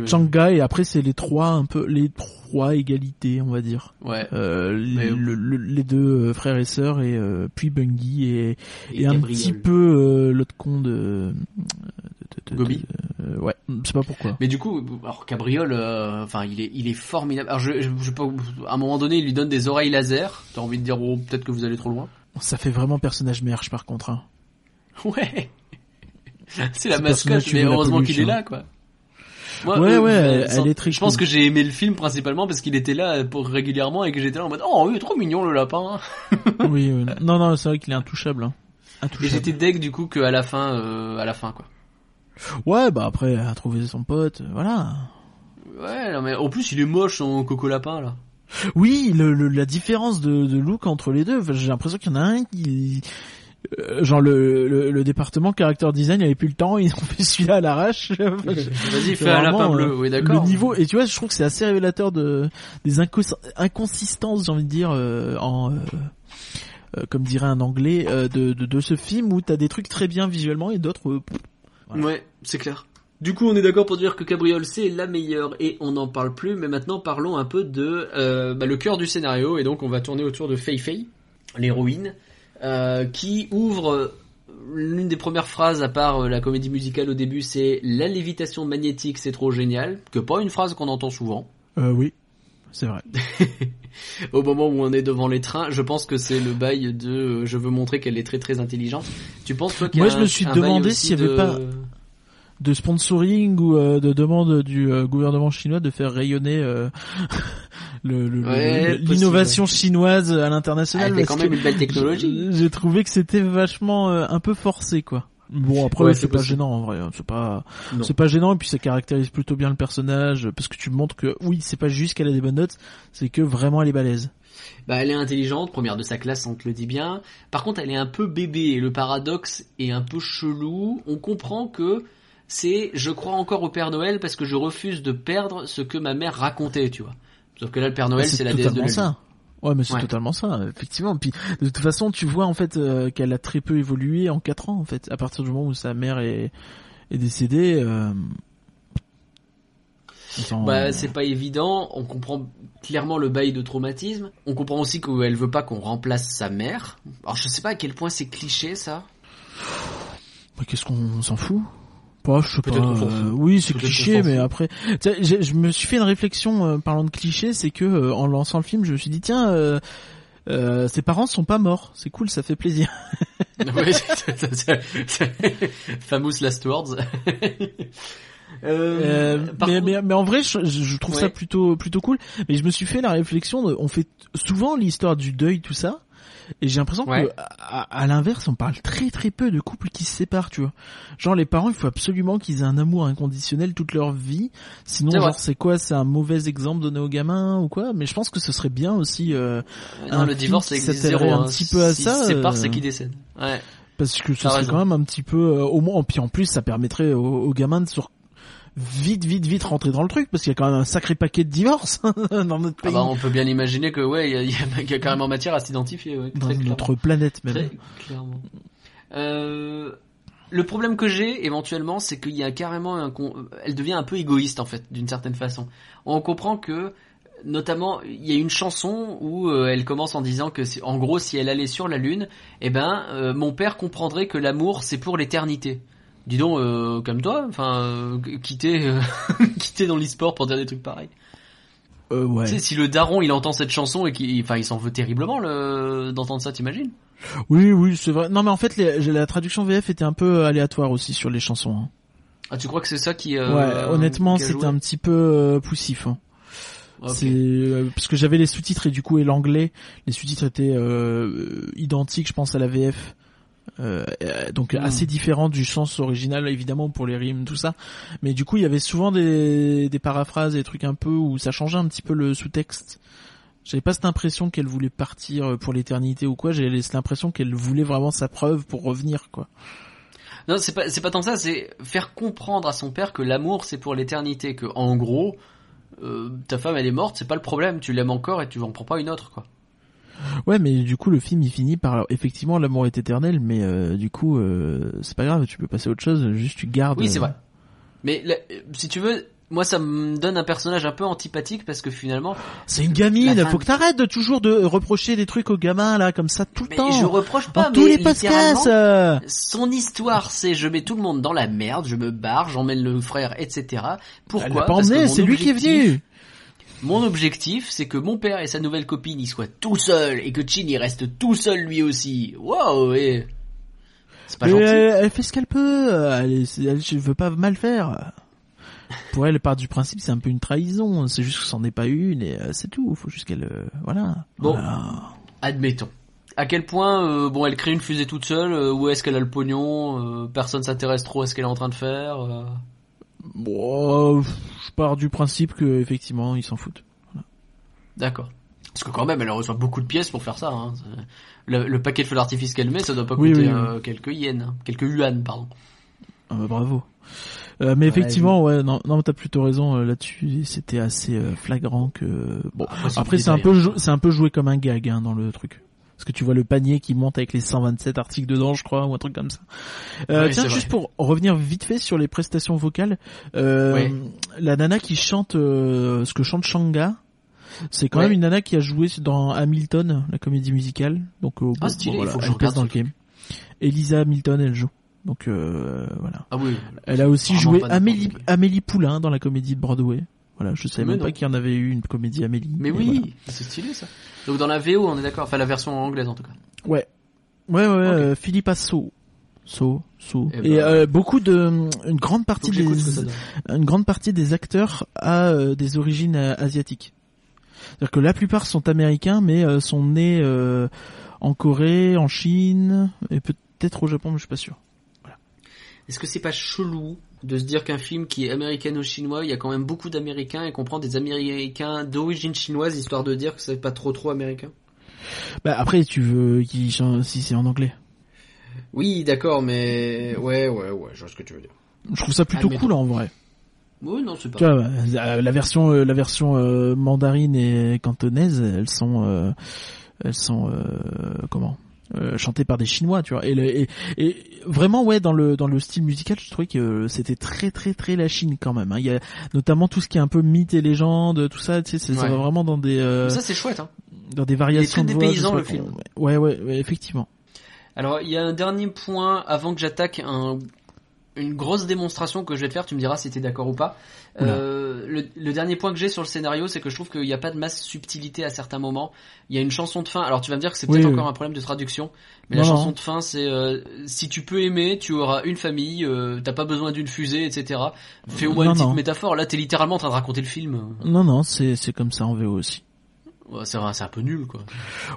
Changa, et après c'est les trois un peu, les trois égalités, on va dire. Ouais. Euh, les, le- le- les deux euh, frères et sœurs et euh, puis Bungie et, et, un petit peu euh, l'autre con de, de- de- de- Gobi euh, ouais, je sais pas pourquoi. Mais du coup, alors Cabriole, euh, enfin, il est, il est formidable. Alors, je, je, je sais pas, à un moment donné, il lui donne des oreilles laser. T'as envie de dire, oh, peut-être que vous allez trop loin. Ça fait vraiment personnage merge par contre. Hein. Ouais. C'est la C'est mascotte, mais heureusement qu'il est hein. là, quoi. Moi, Ouais, euh, ouais, elle est très Je pense que j'ai aimé le film principalement parce qu'il était là pour régulièrement et que j'étais là en mode, oh oui, trop mignon le lapin. oui, euh, non, non, c'est vrai qu'il est intouchable. Hein. Et Intouchable. j'étais deg du coup qu'à la fin, euh, à la fin, quoi. Ouais, bah après, elle a trouvé son pote, euh, voilà. Ouais, non, mais en plus, il est moche son coco lapin, là. Oui, le, le- la différence de, de look entre les deux, enfin, j'ai l'impression qu'il y en a un qui... euh, genre le, le, le département character design avait plus le temps, ils ont fait celui-là à l'arrache. Vas-y, fais un lapin bleu, euh, oui, d'accord. Le niveau et tu vois, je trouve que c'est assez révélateur de des incos- inconsistances, j'ai envie de dire euh, en euh, comme dirait un anglais euh, de, de de ce film où t'as des trucs très bien visuellement et d'autres Voilà. Ouais, c'est clair. Du coup, on est d'accord pour dire que Cabriole c'est la meilleure et on n'en parle plus. Mais maintenant, parlons un peu de euh, bah, le cœur du scénario et donc on va tourner autour de Fei Fei, l'héroïne, euh, qui ouvre euh, l'une des premières phrases à part euh, la comédie musicale au début, c'est la lévitation magnétique, c'est trop génial, que pas une phrase qu'on entend souvent. euh, oui, c'est vrai. Au moment où on est devant les trains, je pense que c'est le bail de euh, je veux montrer qu'elle est très très intelligente. Tu penses toi qu'il y a Moi, je un- me suis un bail demandé aussi s'il y avait de- pas- De sponsoring ou euh, de demande du euh, gouvernement chinois de faire rayonner euh, le- le- le- Ouais, le- l'innovation chinoise à Ah, l'international. parce quand même une belle technologie. J'ai j'ai trouvé que c'était vachement euh, un peu forcé quoi. Bon après Ouais, c'est pas possible. gênant en vrai, hein. c'est pas c'est pas gênant et puis ça caractérise plutôt bien le personnage parce que tu montres que oui c'est pas juste qu'elle a des bonnes notes, c'est que vraiment elle est balèze. Bah, elle est intelligente, première de sa classe, on te le dit bien. Par contre, elle est un peu bébé et le paradoxe est un peu chelou. On comprend que c'est je crois encore au Père Noël parce que je refuse de perdre ce que ma mère racontait, tu vois. Sauf que là, le Père Noël, c'est la déesse de la. Ouais mais c'est Ouais. totalement ça effectivement. Puis de toute façon tu vois en fait euh, qu'elle a très peu évolué en quatre ans en fait à partir du moment où sa mère est est décédée. euh, Bah, c'est pas évident. On comprend clairement le bail de traumatisme. On comprend aussi qu'elle veut pas qu'on remplace sa mère. Alors, je sais pas à quel point c'est cliché, ça. bah, qu'est-ce qu'on s'en fout? Pas, je sais pas. Euh, oui, c'est cliché, mais après, je me suis fait une réflexion euh, parlant de cliché, c'est que euh, en lançant le film, je me suis dit tiens. Ses parents sont pas morts, c'est cool, ça fait plaisir. Famous last words. Euh, mais, contre- mais, mais en vrai, je, je trouve ça plutôt plutôt cool. Mais je me suis fait la réflexion, de- on fait souvent l'histoire du deuil, tout ça, et j'ai l'impression Ouais. que à, à l'inverse, on parle très très peu de couples qui se séparent, tu vois. Genre les parents, il faut absolument qu'ils aient un amour inconditionnel toute leur vie. Sinon, C'est genre c'est quoi? C'est un mauvais exemple donné aux gamins ou quoi? Mais je pense que ce serait bien aussi euh, non, un le divorce, s'attellerait zéro. un hein. petit peu à Si ça, se sépare, euh, c'est qui décède. Ouais. parce que ce serait quand même un petit peu euh, au moins. Puis en plus, ça permettrait aux, aux gamins de sur vite vite vite rentrer dans le truc parce qu'il y a quand même un sacré paquet de divorces dans notre Ah pays. bah, on peut bien imaginer que ouais, il y y y a carrément matière à s'identifier. Ouais, dans clairement. notre planète même. Très clairement. Euh, le problème que j'ai éventuellement, c'est qu'il y a carrément un, con- elle devient un peu égoïste en fait, d'une certaine façon. On comprend que, notamment, il y a une chanson où euh, elle commence en disant que, en gros, si elle allait sur la lune, eh ben, euh, mon père comprendrait que l'amour c'est pour l'éternité. Dis donc, euh, comme toi, enfin, euh, quitter, euh, quitter dans l'e-sport pour dire des trucs pareils. Euh, ouais. Tu sais, si le daron il entend cette chanson et qu'il, enfin, il s'en veut terriblement le, d'entendre ça, t'imagines? Oui, oui, c'est vrai. Non, mais en fait, les- la traduction VF était un peu aléatoire aussi sur les chansons. hein. Ah, tu crois que c'est ça qui. euh, ouais, honnêtement, c'était un petit peu euh, poussif. hein. Ok. C'est euh, parce que j'avais les sous-titres et du coup et l'anglais, les sous-titres étaient euh, identiques, je pense à la VF. Euh, euh, donc Hmm. assez différent du sens original évidemment pour les rimes tout ça. Mais du coup il y avait souvent des, des paraphrases et des trucs un peu où ça changeait un petit peu le sous-texte. J'avais pas cette impression qu'elle voulait partir pour l'éternité ou quoi. J'avais l'impression qu'elle voulait vraiment sa preuve pour revenir quoi. Non, c'est pas, c'est pas tant ça, c'est faire comprendre à son père que l'amour c'est pour l'éternité, que en gros, euh, ta femme elle est morte, c'est pas le problème, tu l'aimes encore et tu en prends pas une autre quoi. Ouais, mais du coup, le film il finit par effectivement l'amour est éternel, mais euh, du coup, euh, c'est pas grave, tu peux passer à autre chose, juste tu gardes. Oui, c'est euh, vrai. Mais la- si tu veux, moi ça me donne un personnage un peu antipathique parce que finalement, C'est une gamine, faut que t'arrêtes de toujours de reprocher des trucs aux gamins là comme ça tout le mais temps. je reproche pas, Dans tous mais les podcasts. son histoire c'est je mets tout le monde dans la merde, je me barre, j'emmène le frère, etc. Elle Pourquoi? l'a pas emmené, c'est lui qui est venu. Mon objectif, c'est que mon père et sa nouvelle copine y soient tout seuls et que Chin y reste tout seul lui aussi. Wow, et... C'est pas gentil. elle, elle fait ce qu'elle peut. Elle, elle, je veux pas mal faire. Pour elle, elle part du principe, c'est un peu une trahison. C'est juste que c'en est pas une et euh, c'est tout. Faut juste qu'elle, euh, voilà. Bon. Voilà. Admettons. À quel point, euh, bon, elle crée une fusée toute seule, où est-ce qu'elle a le pognon, personne s'intéresse trop à ce qu'elle est en train de faire. Bon, je pars du principe que effectivement, ils s'en foutent. D'accord. Parce que quand même, elle reçoit beaucoup de pièces pour faire ça. Hein. Le, le paquet de feux d'artifice qu'elle met, ça doit pas Oui, coûter oui, euh, quelques yens, hein. quelques yuan, pardon. Ah bah, bravo. Euh, mais Ouais, effectivement, ouais, non, non, t'as plutôt raison euh, là-dessus. C'était assez euh, flagrant que bon. Après, c'est un peu, hein. c'est un peu joué comme un gag hein, dans le truc. Parce que tu vois le panier qui monte avec les 127 articles dedans, je crois, ou un truc comme ça. Euh, Oui, tiens, juste vrai. pour revenir vite fait sur les prestations vocales, euh, la nana qui chante euh, ce que chante Shanga, c'est quand Ouais. même une nana qui a joué dans Hamilton, la comédie musicale. Donc, euh, Ah, bon, stylé, bon, il faut que je regarde dans le game. Elisa Hamilton, elle joue. Donc euh, voilà. Ah oui. Elle a aussi joué. Amélie Poulain dans la comédie de Broadway. Voilà, je savais Mais même non. pas qu'il y en avait eu une comédie Amélie. Mais oui, voilà. c'est stylé ça. Donc dans la VO, on est d'accord. Enfin, la version anglaise en tout cas. Ouais. Ouais, ouais, euh, Philippe Asso. So, so. Eh Et, ben, euh, beaucoup de, une grande partie des, une grande partie des acteurs a euh, des origines euh, asiatiques. C'est-à-dire que la plupart sont américains, mais euh, sont nés euh, en Corée, en Chine, et peut-être au Japon, mais je suis pas sûr. Est-ce que c'est pas chelou de se dire qu'un film qui est américano-chinois, il y a quand même beaucoup d'Américains et qu'on prend des Américains d'origine chinoise histoire de dire que c'est pas trop trop américain Bah après, tu veux qu'il si c'est en anglais. Oui, d'accord, mais ouais, ouais, ouais, je vois ce que tu veux dire. Je trouve ça plutôt Admettons. cool en vrai. Oui, non, c'est pas. Tu vois, la version, euh, la version euh, mandarine et cantonaise, elles sont, euh, elles sont, euh, comment? Euh, chanté par des Chinois, tu vois. Et, le- et, et vraiment, ouais, dans le dans le style musical, je trouvais que c'était très très très la Chine quand même. hein. Il y a notamment tout ce qui est un peu mythe et légende, tout ça. Tu sais, ça Ouais. va vraiment dans des euh, Ça c'est chouette. Hein. dans des variations de voix, je paysans, sais le film. Ouais, ouais, ouais, effectivement. Alors il y a un dernier point avant que j'attaque un une grosse démonstration que je vais te faire, tu me diras si t'es d'accord ou pas. Euh, le, le dernier point que j'ai sur le scénario, c'est que je trouve qu'il n'y a pas de masse subtilité à certains moments. Il y a une chanson de fin. Alors tu vas me dire que c'est Oui, peut-être oui. encore un problème de traduction, mais Non, la chanson non. de fin, c'est euh, si tu peux aimer, tu auras une famille, euh, t'as pas besoin d'une fusée, etc. Fais-moi Non, une petite métaphore. Là, t'es littéralement en train de raconter le film. Non, non, c'est comme ça en VO aussi. Ouais, c'est un peu nul, quoi.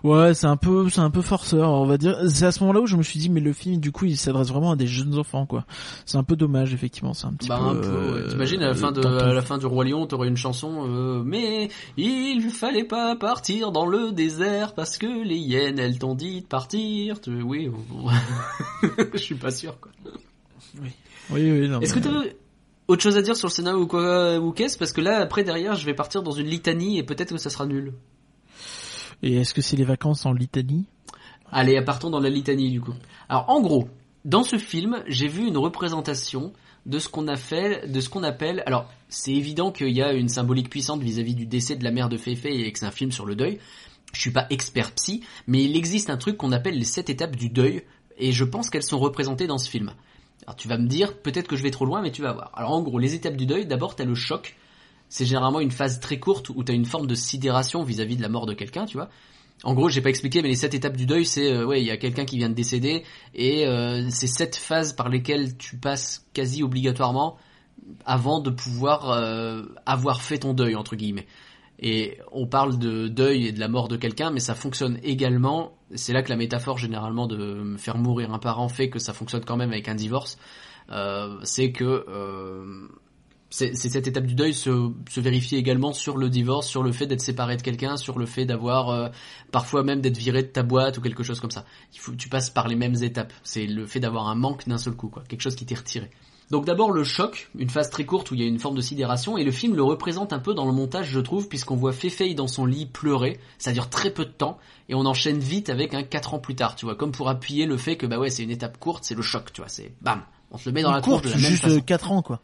Ouais, c'est un peu, c'est un peu forceur, on va dire. C'est à ce moment-là où je me suis dit, mais le film, du coup, il s'adresse vraiment à des jeunes enfants, quoi. C'est un peu dommage, effectivement. C'est un petit Bah peu. peu. euh, ouais. T'imagines à la fin de tampon. à la fin du roi lion, t'aurais une chanson. euh, mais il fallait pas partir dans le désert parce que les hyènes elles t'ont dit de partir. Tu- Oui, bon. je suis pas sûr. quoi. Oui, oui, non. Est-ce que t'as autre chose à dire sur le scénario ou quoi ou qu'est-ce? Parce que là après derrière je vais partir dans une litanie et peut-être que ça sera nul. Et est-ce que c'est les vacances en Litanie Allez, partons dans la litanie du coup. Alors en gros, dans ce film, j'ai vu une représentation de ce qu'on a fait, de ce qu'on appelle. Alors, c'est évident qu'il y a une symbolique puissante vis-à-vis du décès de la mère de Feifei et que c'est un film sur le deuil. Je suis pas expert psy, mais il existe un truc qu'on appelle les sept étapes du deuil, et je pense qu'elles sont représentées dans ce film. Alors tu vas me dire, peut-être que je vais trop loin, mais tu vas voir. Alors en gros, les étapes du deuil, d'abord t'as le choc. C'est généralement une phase très courte où t'as une forme de sidération vis-à-vis de la mort de quelqu'un, tu vois. En gros, j'ai pas expliqué, mais les sept étapes du deuil, c'est euh, ouais, il y a quelqu'un qui vient de décéder et euh, c'est sept phases par lesquelles tu passes quasi obligatoirement avant de pouvoir euh, avoir fait ton deuil entre guillemets. Et on parle de deuil et de la mort de quelqu'un, mais ça fonctionne également. C'est là que la métaphore généralement de faire mourir un parent fait que ça fonctionne quand même avec un divorce. C'est que c'est cette étape du deuil se, se vérifie également sur le divorce, sur le fait d'être séparé de quelqu'un, sur le fait d'avoir euh, parfois même d'être viré de ta boîte ou quelque chose comme ça. Il faut tu passes par les mêmes étapes. C'est le fait d'avoir un manque d'un seul coup, quoi, quelque chose qui t'est retiré. Donc d'abord le choc, une phase très courte où il y a une forme de sidération et le film le représente un peu dans le montage je trouve puisqu'on voit Feifei dans son lit pleurer, ça dure très peu de temps et on enchaîne vite avec un 4 ans plus tard, tu vois, comme pour appuyer le fait que bah ouais c'est une étape courte, c'est le choc, tu vois, c'est bam, on te le met dans la courte, de la même juste façon. 4 ans, quoi.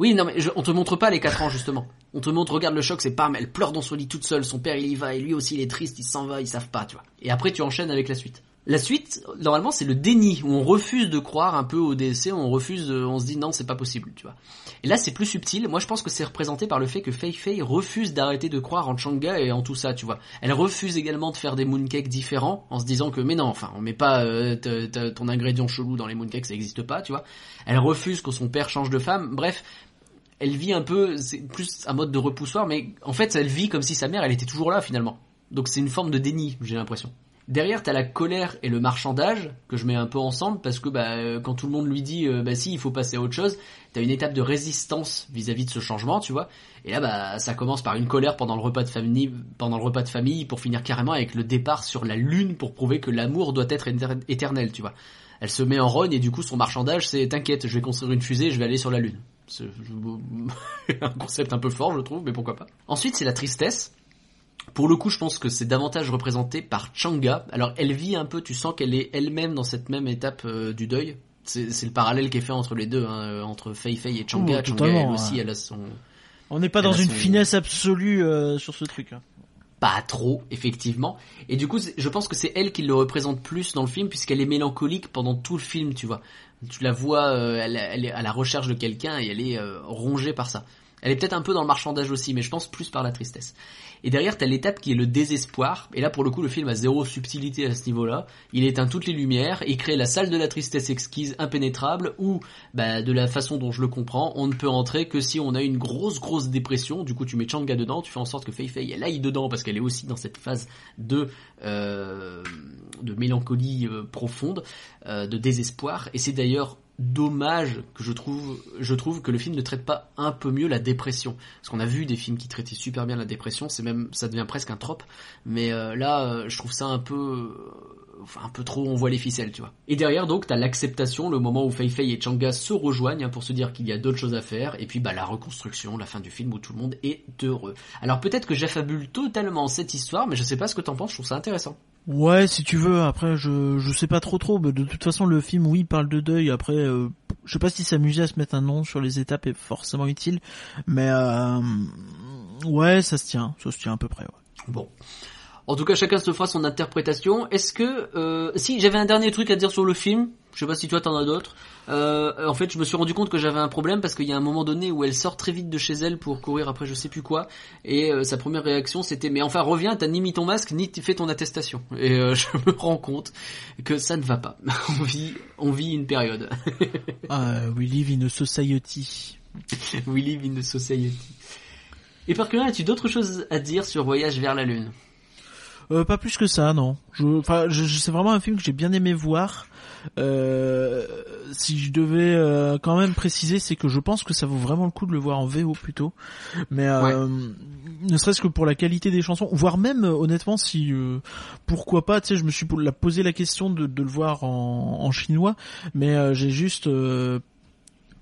Oui, non, mais je- on te montre pas les 4 ans, justement. On te montre, regarde le choc, c'est pam, elle pleure dans son lit toute seule, son père il y va, et lui aussi il est triste, il s'en va, ils savent pas, tu vois. Et après tu enchaînes avec la suite. La suite, normalement, c'est le déni, où on refuse de croire un peu au décès, on refuse de, on se dit non, c'est pas possible, tu vois. Et là, c'est plus subtil. Moi, je pense que c'est représenté par le fait que Fei Fei refuse d'arrêter de croire en Changa et en tout ça, tu vois. Elle refuse également de faire des mooncakes différents, en se disant que, mais non, enfin, on met pas euh, ton ingrédient chelou dans les mooncakes, ça existe pas, tu vois. Elle refuse que son père change de femme. Bref, elle vit un peu, c'est plus un mode de repoussoir, mais en fait, elle vit comme si sa mère, elle était toujours là finalement. Donc c'est une forme de déni, j'ai l'impression. Derrière, t'as la colère et le marchandage que je mets un peu ensemble parce que bah, euh, quand tout le monde lui dit euh, bah si il faut passer à autre chose, t'as une étape de résistance vis-à-vis de ce changement, tu vois. Et là bah ça commence par une colère pendant le repas de famille, pendant le repas de famille pour finir carrément avec le départ sur la lune pour prouver que l'amour doit être éter- éternel, tu vois. Elle se met en rogne et du coup son marchandage c'est t'inquiète, je vais construire une fusée, je vais aller sur la lune. C'est un concept un peu fort, je trouve, mais pourquoi pas. Ensuite, c'est la tristesse. Pour le coup, je pense que c'est davantage représenté par Changa. Alors, elle vit un peu, tu sens qu'elle est elle-même dans cette même étape euh, du deuil. C'est le parallèle qui est fait entre les deux, hein, euh, entre Fei Fei et Changa. Oh, Changa, elle aussi, ouais. elle a son... On n'est pas Elle dans une son- finesse absolue euh, sur ce truc. Hein. pas trop, effectivement. Et du coup, je pense que c'est elle qui le représente plus dans le film, puisqu'elle est mélancolique pendant tout le film, tu vois. Tu la vois, euh, elle, est à la recherche de quelqu'un et elle est euh, rongée par ça. Elle est peut-être un peu dans le marchandage aussi, mais je pense plus par la tristesse. Et derrière, t'as l'étape qui est le désespoir. Et là, pour le coup, le film a zéro subtilité à ce niveau-là. Il éteint toutes les lumières, il crée la salle de la tristesse exquise, impénétrable, où, bah, de la façon dont je le comprends, on ne peut entrer que si on a une grosse, grosse dépression. Du coup, tu mets Changa dedans, tu fais en sorte que Fei Fei, elle aille dedans, parce qu'elle est aussi dans cette phase de, euh, de mélancolie euh, profonde, euh, de désespoir. Et c'est d'ailleurs dommage que je trouve je trouve que le film ne traite pas un peu mieux la dépression. Parce qu'on a vu des films qui traitaient super bien la dépression c'est même ça devient presque un trope. Mais euh, là euh, je trouve ça un peu euh, un peu trop on voit les ficelles tu vois. Et derrière donc t'as l'acceptation le moment où Fei Fei et Changa se rejoignent hein, pour se dire qu'il y a d'autres choses à faire. Et puis bah la reconstruction la fin du film où tout le monde est heureux. Alors peut-être que j'affabule totalement cette histoire mais je sais pas ce que t'en penses je trouve ça intéressant Ouais, si tu veux. Après, je je sais pas trop trop. Mais de toute façon, le film, oui, parle de deuil. Après, euh, je sais pas si s'amuser à se mettre un nom sur les étapes est forcément utile, mais euh, ouais, ça se tient, ça se tient à peu près. Ouais. Bon. En tout cas, chacun se fera son interprétation. Est-ce que euh, si j'avais un dernier truc à dire sur le film, je sais pas si toi t'en as d'autres. Euh, en fait, je me suis rendu compte que j'avais un problème parce qu'il y a un moment donné où elle sort très vite de chez elle pour courir après je sais plus quoi, et euh, sa première réaction c'était mais enfin reviens, t'as ni mis ton masque ni fait ton attestation. Et euh, je me rends compte que ça ne va pas. on vit, on vit une période. Ah, we live in a society. We live in a society. Et par contre, as-tu d'autres choses à dire sur Voyage vers la Lune? Euh, pas plus que ça, non. Je, enfin, je, je- c'est vraiment un film que j'ai bien aimé voir. Euh, si je devais euh, quand même préciser, c'est que je pense que ça vaut vraiment le coup de le voir en VO plutôt. Mais euh, ne serait-ce que pour la qualité des chansons, voire même honnêtement, si euh, pourquoi pas, tu sais, je me suis posé la question de, de le voir en, en chinois, mais euh, j'ai juste euh,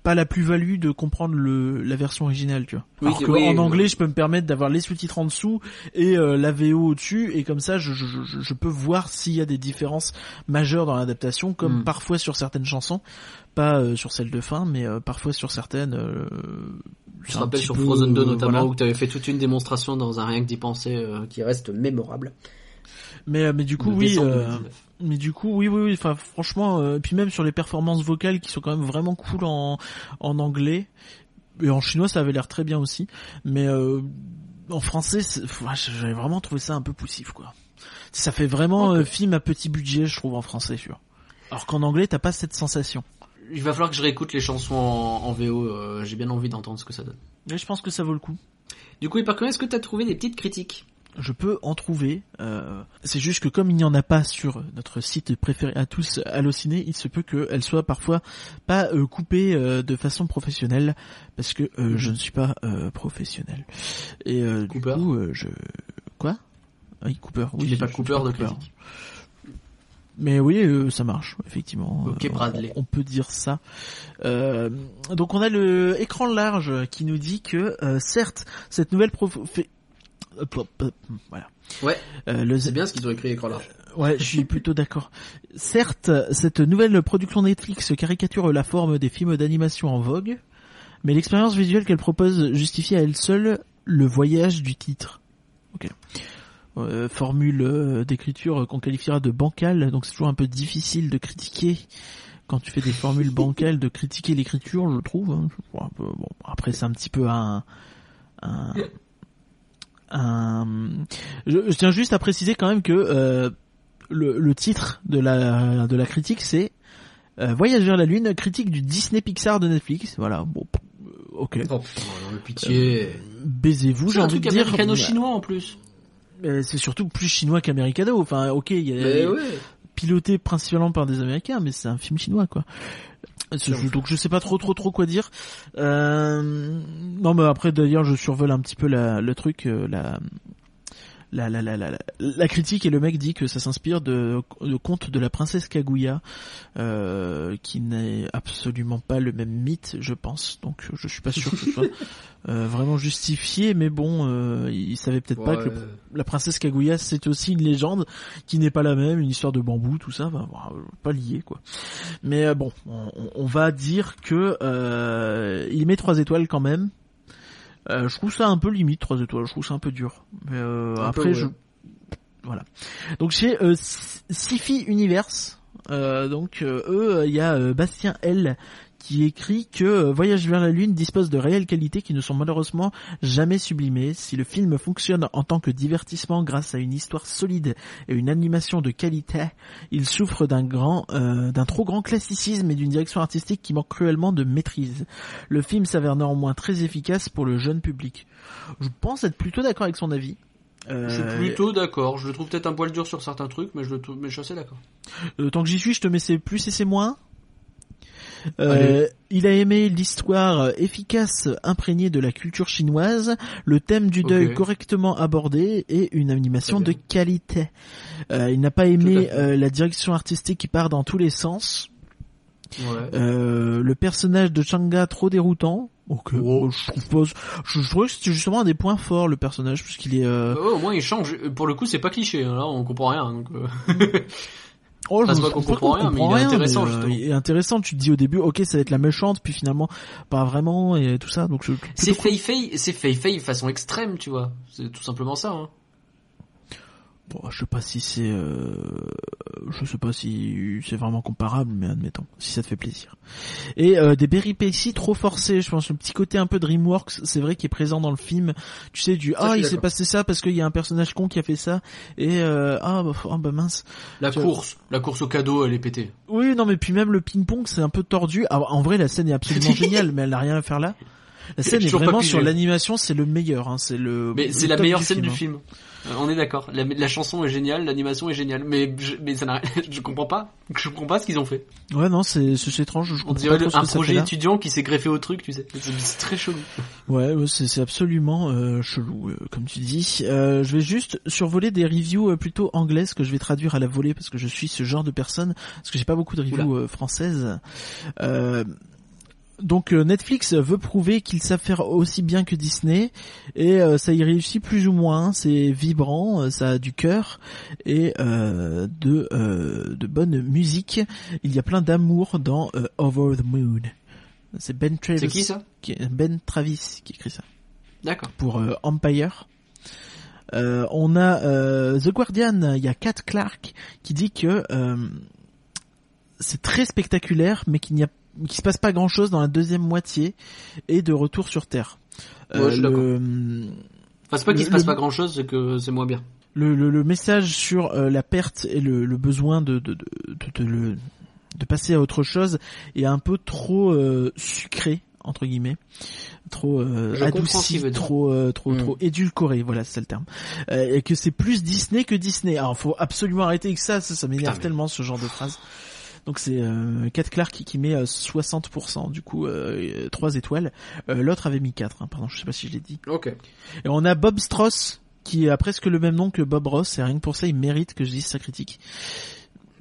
pas la plus-value de comprendre le, la version originale, tu vois. Oui, Alors que oui, en oui. anglais, je peux me permettre d'avoir les sous-titres en dessous et euh, la VO au-dessus, et comme ça, je, je, je, je peux voir s'il y a des différences majeures dans l'adaptation, comme Mm. parfois sur certaines chansons, pas euh, sur celle de fin, mais euh, parfois sur certaines. Euh, Je un rappelle sur peu, Frozen 2 euh, notamment voilà. où tu avais fait toute une démonstration dans un rien que d'y penser euh, qui reste mémorable. Mais euh, mais du coup, oui. Décembre 2019. Mais du coup, oui, oui, oui. Enfin, franchement, euh, puis même sur les performances vocales qui sont quand même vraiment cool en en anglais et en chinois, ça avait l'air très bien aussi. Mais euh, en français, ouais, j'avais vraiment trouvé ça un peu poussif, quoi. Ça fait vraiment euh, film à petit budget, je trouve, en français, vois. Alors qu'en anglais, t'as pas cette sensation. Il va falloir que je réécoute les chansons en, en VO, euh, j'ai bien envie d'entendre ce que ça donne. Mais je pense que ça vaut le coup. Du coup, par contre, est-ce que tu as trouvé des petites critiques? Je peux en trouver. euh, c'est juste que comme il n'y en a pas sur notre site préféré à tous, Allociné, il se peut qu'elle soit parfois pas euh, coupée euh, de façon professionnelle parce que je ne suis pas professionnel. Et du coup, je quoi? Oui, Cooper. Tu Oui, n'es pas Cooper de Cooper. Mais oui, euh, ça marche, effectivement. Ok, Bradley. On, on peut dire ça. Euh, donc on a le écran large qui nous dit que euh, certes, cette nouvelle voilà. Ouais, Euh, le, c'est bien ce qu'ils ont écrit écran large. Ouais, je suis plutôt d'accord. Certes, cette nouvelle production Netflix caricature la forme des films d'animation en vogue, mais l'expérience visuelle qu'elle propose justifie à elle seule le voyage du titre. Ok. Euh, formule euh, d'écriture qu'on qualifiera de bancale, donc c'est toujours un peu difficile de critiquer quand tu fais des formules bancales, de critiquer l'écriture, je trouve. hein. Bon, après c'est un petit peu un, un, un- je, je tiens juste à préciser quand même que euh, le, le titre de la de la critique c'est euh, Voyage vers la lune, critique du Disney Pixar de Netflix. Voilà, bon, euh, ok. Oh pitié. Baisez-vous, j'ai c'est un envie truc de dire. américano-chinois en plus. Euh, C'est surtout plus chinois qu'américano. Enfin, ok, il y a Mais ouais. Piloté principalement par des Américains, mais c'est un film chinois, quoi. Donc je sais pas trop trop trop quoi dire. Euh, non mais après d'ailleurs je survole un petit peu la, le truc, euh, la, la, la, la, la, critique et le mec dit que ça s'inspire de, de conte de la princesse Kaguya, euh, qui n'est absolument pas le même mythe je pense. Donc je suis pas sûr que ce soit euh, vraiment justifié, mais bon, euh, il savait peut-être pas que la princesse Kaguya c'est aussi une légende qui n'est pas la même, une histoire de bambou, tout ça, bah, bah, pas lié quoi. Mais euh, bon, on, on va dire que euh, il met trois étoiles quand même. Euh, je trouve ça un peu limite trois étoiles, je trouve ça un peu dur. Mais euh, peu, après ouais. je voilà. Donc chez euh, Sifi Universe, euh, donc euh, eux, il y a euh, Bastien L qui écrit que euh, Voyage vers la Lune dispose de réelles qualités qui ne sont malheureusement jamais sublimées. Si le film fonctionne en tant que divertissement grâce à une histoire solide et une animation de qualité, il souffre d'un grand, euh, d'un trop grand classicisme et d'une direction artistique qui manque cruellement de maîtrise. Le film s'avère néanmoins très efficace pour le jeune public. Je pense être plutôt d'accord avec son avis. Euh, Je suis plutôt d'accord. Je le trouve peut-être un poil dur sur certains trucs, mais je le trouve, mais je suis assez d'accord. Euh, tant que j'y suis, je te mets plus et ses moins. Euh, il a aimé l'histoire efficace imprégnée de la culture chinoise, le thème du deuil correctement abordé et une animation de qualité. Euh, il n'a pas aimé euh, la direction artistique qui part dans tous les sens. Ouais. Euh, le personnage de Changa trop déroutant. Ok, Oh. je trouve je trouvais que c'était justement un des points forts le personnage puisqu'il est. euh, Ouais, au moins il change. Pour le coup, c'est pas cliché. hein. Là, on comprend rien. Donc, euh, Oh, Enfin, je pas qu'on comprend rien, mais comprend il est intéressant, mais, euh, justement. il est intéressant. Tu te dis au début, ok, ça va être la méchante, puis finalement, pas vraiment et tout ça. Donc c'est. Fei Fei, c'est Fei Fei façon extrême, tu vois. C'est tout simplement ça. Hein. Bon, je sais pas si c'est, euh, je sais pas si c'est vraiment comparable, mais admettons, si ça te fait plaisir. Et euh, des péripéties trop forcées, je pense, le petit côté un peu DreamWorks, c'est vrai qui est présent dans le film. Tu sais du ah il s'est passé ça parce qu'il y a un personnage con qui a fait ça et euh, ah bah, ah, bah mince. La Tu- course, la course au cadeau, elle est pétée. Oui non mais puis même le ping pong c'est un peu tordu. Ah, en vrai la scène est absolument géniale, mais elle n'a rien à faire là. La scène est vraiment sur l'animation, c'est le meilleur. Hein, c'est le. Mais c'est la meilleure du scène film, du film. Euh, on est d'accord. La, la chanson est géniale, l'animation est géniale, mais je, mais ça n'a rien- je comprends pas. Je comprends pas ce qu'ils ont fait. Ouais non c'est c'est étrange. Je On comprends dirait pas trop un projet étudiant qui s'est greffé au truc, tu sais. C'est très chelou. Ouais, c'est c'est absolument euh, chelou, euh, comme tu dis. Euh, je vais juste survoler des reviews euh, plutôt anglaises que je vais traduire à la volée parce que je suis ce genre de personne, parce que j'ai pas beaucoup de reviews euh, françaises. Donc euh, Netflix veut prouver qu'ils savent faire aussi bien que Disney et euh, ça y réussit plus ou moins. C'est vibrant, euh, ça a du cœur et euh, de de bonne musique. Il y a plein d'amour dans Over the Moon. C'est Ben Travis C'est qui ça? qui Ben Travis qui écrit ça D'accord. pour Empire. On a The Guardian, il y a Kat Clark qui dit que c'est très spectaculaire, mais qu'il n'y a qu'il se passe pas grand chose dans la deuxième moitié et de retour sur Terre. Ouais, je suis d'accord. le, Enfin, c'est pas qu'il se passe le- pas grand chose, c'est que c'est moins bien. le, le, le message sur euh, la perte et le, le besoin de, de, de, de, de le- de passer à autre chose est un peu trop euh, sucré entre guillemets trop euh, Je adouci trop euh, trop Mm. trop édulcoré voilà c'est ça le terme Euh, et que c'est plus Disney que Disney alors faut absolument arrêter avec ça ça, ça m'énerve mais- tellement ce genre de phrase donc c'est euh, Kat Clark qui, qui met euh, 60% du coup euh, 3 étoiles Euh, l'autre avait mis 4 hein, pardon je sais pas si je l'ai dit Ok. et on a Bob Strauss qui a presque le même nom que Bob Ross et rien que pour ça il mérite que je dise sa critique.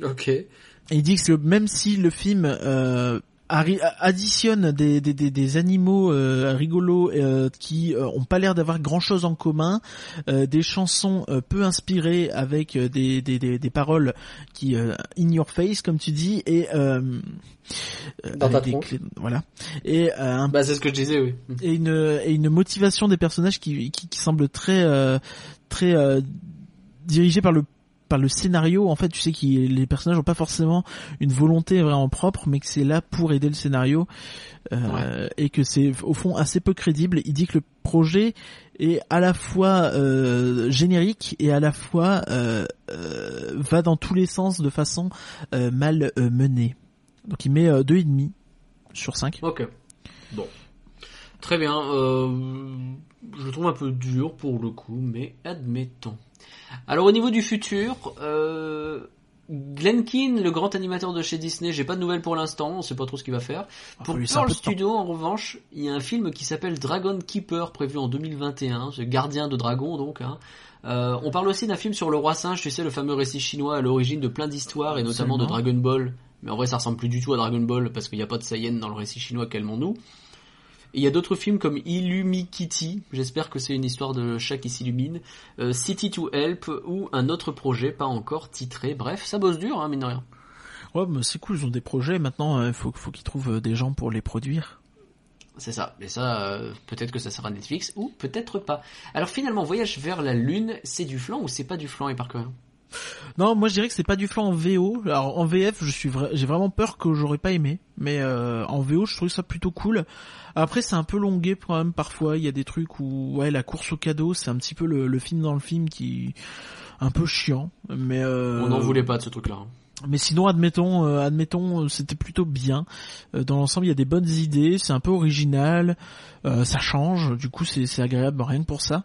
Ok. Et il dit que même si le film euh, additionne des, des, des, des animaux euh, rigolos euh, qui euh, ont pas l'air d'avoir grand chose en commun, euh, des chansons peu inspirées avec des, des, des, des paroles qui in your face comme tu dis et Dans ta des tronche. clés- voilà et un Bah, c'est ce que je disais, oui. et une et une motivation des personnages qui qui, qui semble très très dirigée par le par le scénario en fait tu sais que les personnages ont pas forcément une volonté vraiment propre mais que c'est là pour aider le scénario euh, et que c'est au fond assez peu crédible il dit que le projet est à la fois euh, générique et à la fois euh, va dans tous les sens de façon mal menée donc il met deux et demi sur 5 Ok. Bon. Très bien. Je trouve un peu dur pour le coup, mais admettons. Alors au niveau du futur, euh, Glenn Keane, le grand animateur de chez Disney, j'ai pas de nouvelles pour l'instant, on sait pas trop ce qu'il va faire. Pour Pearl. Studio, en revanche, il y a un film qui s'appelle Dragon Keeper, prévu en 2021, ce gardien de dragon donc. Hein. Euh, on parle aussi d'un film sur le roi singe, tu sais, le fameux récit chinois à l'origine de plein d'histoires, et notamment de. Dragon Ball. Mais en vrai, ça ressemble plus du tout à Dragon Ball, parce qu'il n'y a pas de Saiyan dans le récit chinois, calmons-nous. Et il y a d'autres films comme Illumikitty, j'espère que c'est une histoire de chat qui s'illumine, euh, City to Help, ou un autre projet pas encore titré. Bref, ça bosse dur, hein, mine de rien. Ouais, mais c'est cool, ils ont des projets. Maintenant, il faut, faut qu'ils trouvent euh, des gens pour les produire. C'est ça. Mais ça, euh, peut-être que ça sera Netflix ou peut-être pas. Alors finalement, Voyage vers la Lune, c'est du flan ou c'est pas du flan et par cœur Non, moi je dirais que c'est pas du flan en VO. Alors en VF, je suis vra- j'ai vraiment peur que j'aurais pas aimé, mais euh, en VO, je trouve ça plutôt cool. Après, c'est un peu longué quand même parfois. Il y a des trucs où ouais, la course au cadeau, c'est un petit peu le, le film dans le film qui un peu chiant, mais euh, On n'en voulait pas de ce truc-là. hein. Mais sinon, admettons, euh, admettons, c'était plutôt bien. Euh, dans l'ensemble, il y a des bonnes idées, c'est un peu original, euh, ça change, du coup, c'est c'est agréable rien que pour ça.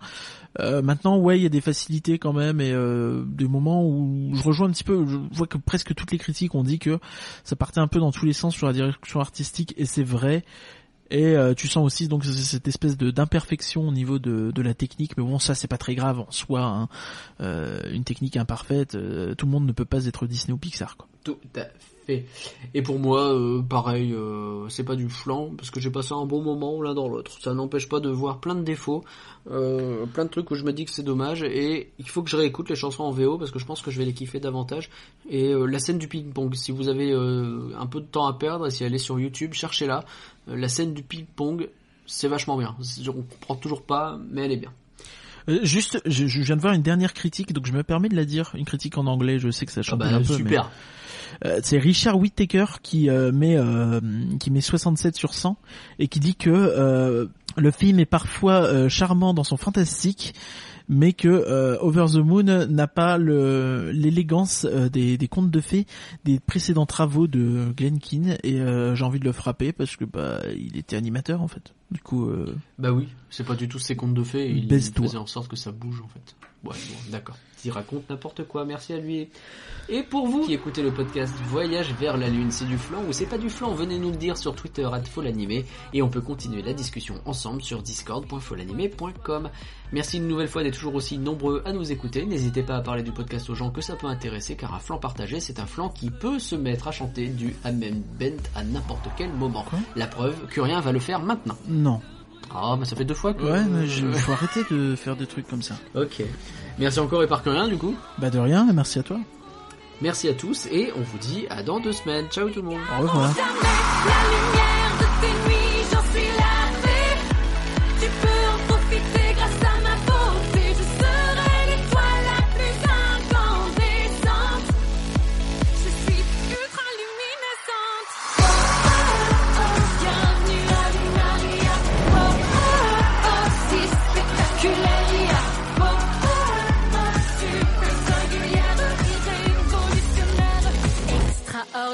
Euh, maintenant, ouais, il y a des facilités quand même et euh, des moments où je rejoins un petit peu. Je vois que presque toutes les critiques ont dit que ça partait un peu dans tous les sens sur la direction artistique et c'est vrai. Et euh, tu sens aussi donc cette espèce de d'imperfection au niveau de, de la technique, mais bon ça c'est pas très grave en soi. hein. Euh, une technique imparfaite, euh, tout le monde ne peut pas être Disney ou Pixar. Quoi. Tout à fait. Et pour moi, pareil, c'est pas du flan, parce que j'ai passé un bon moment l'un dans l'autre. Ça n'empêche pas de voir plein de défauts, plein de trucs où je me dis que c'est dommage, et il faut que je réécoute les chansons en VO, parce que je pense que je vais les kiffer davantage. Et la scène du ping-pong, si vous avez un peu de temps à perdre, et si elle est sur YouTube, cherchez-la. Euh, la scène du ping-pong, c'est vachement bien. On comprend toujours pas, mais elle est bien. Euh, juste, je, je viens de voir une dernière critique, donc je me permets de la dire, une critique en anglais. Je sais que ça Ah change bah, un peu, mais-. Euh, c'est Richard Whittaker qui euh, met qui met 67 sur 100 et qui dit que le film est parfois charmant dans son fantastique mais que euh, Over the Moon n'a pas le l'élégance euh, des, des contes de fées des précédents travaux de Glenn Keane et euh, j'ai envie de le frapper parce que bah il était animateur en fait. Du coup euh, Bah oui, c'est pas du tout ses contes de fées, il Baise-toi. faisait en sorte que ça bouge en fait. Ouais, bon, d'accord. Il raconte n'importe quoi, merci à lui. Et pour vous qui écoutez le podcast Voyage vers la Lune, c'est du flan ou c'est pas du flan, venez nous le dire sur Twitter @folanimé et on peut continuer la discussion ensemble sur discord.folanimé.com. Merci une nouvelle fois d'être toujours aussi nombreux à nous écouter. N'hésitez pas à parler du podcast aux gens que ça peut intéresser car un flan partagé, c'est un flan qui peut se mettre à chanter du Amen Bent à n'importe quel moment. Quoi? La preuve, que rien va le faire maintenant. non. Ah, mais ça fait deux fois que... Ouais, mais je, faut arrêter de faire des trucs comme ça. Ok. Merci encore et par que rien du coup. Bah de rien, merci à toi. Merci à tous et on vous dit à dans deux semaines. Ciao tout le monde. Au revoir.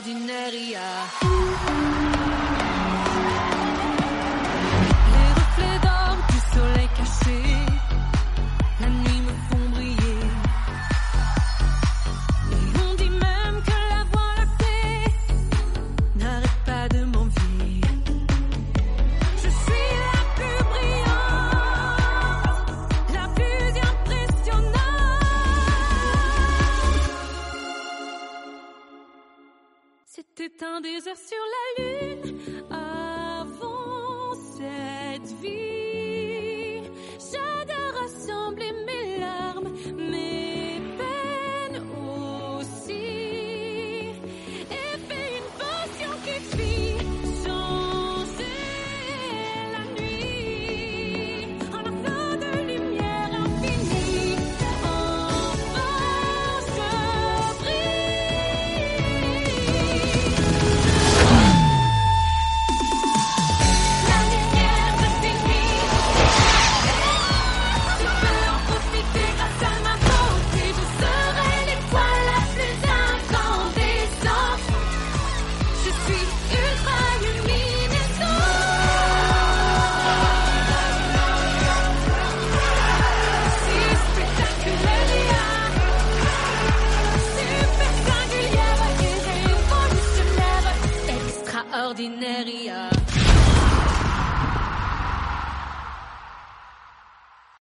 ordinaria. Un désert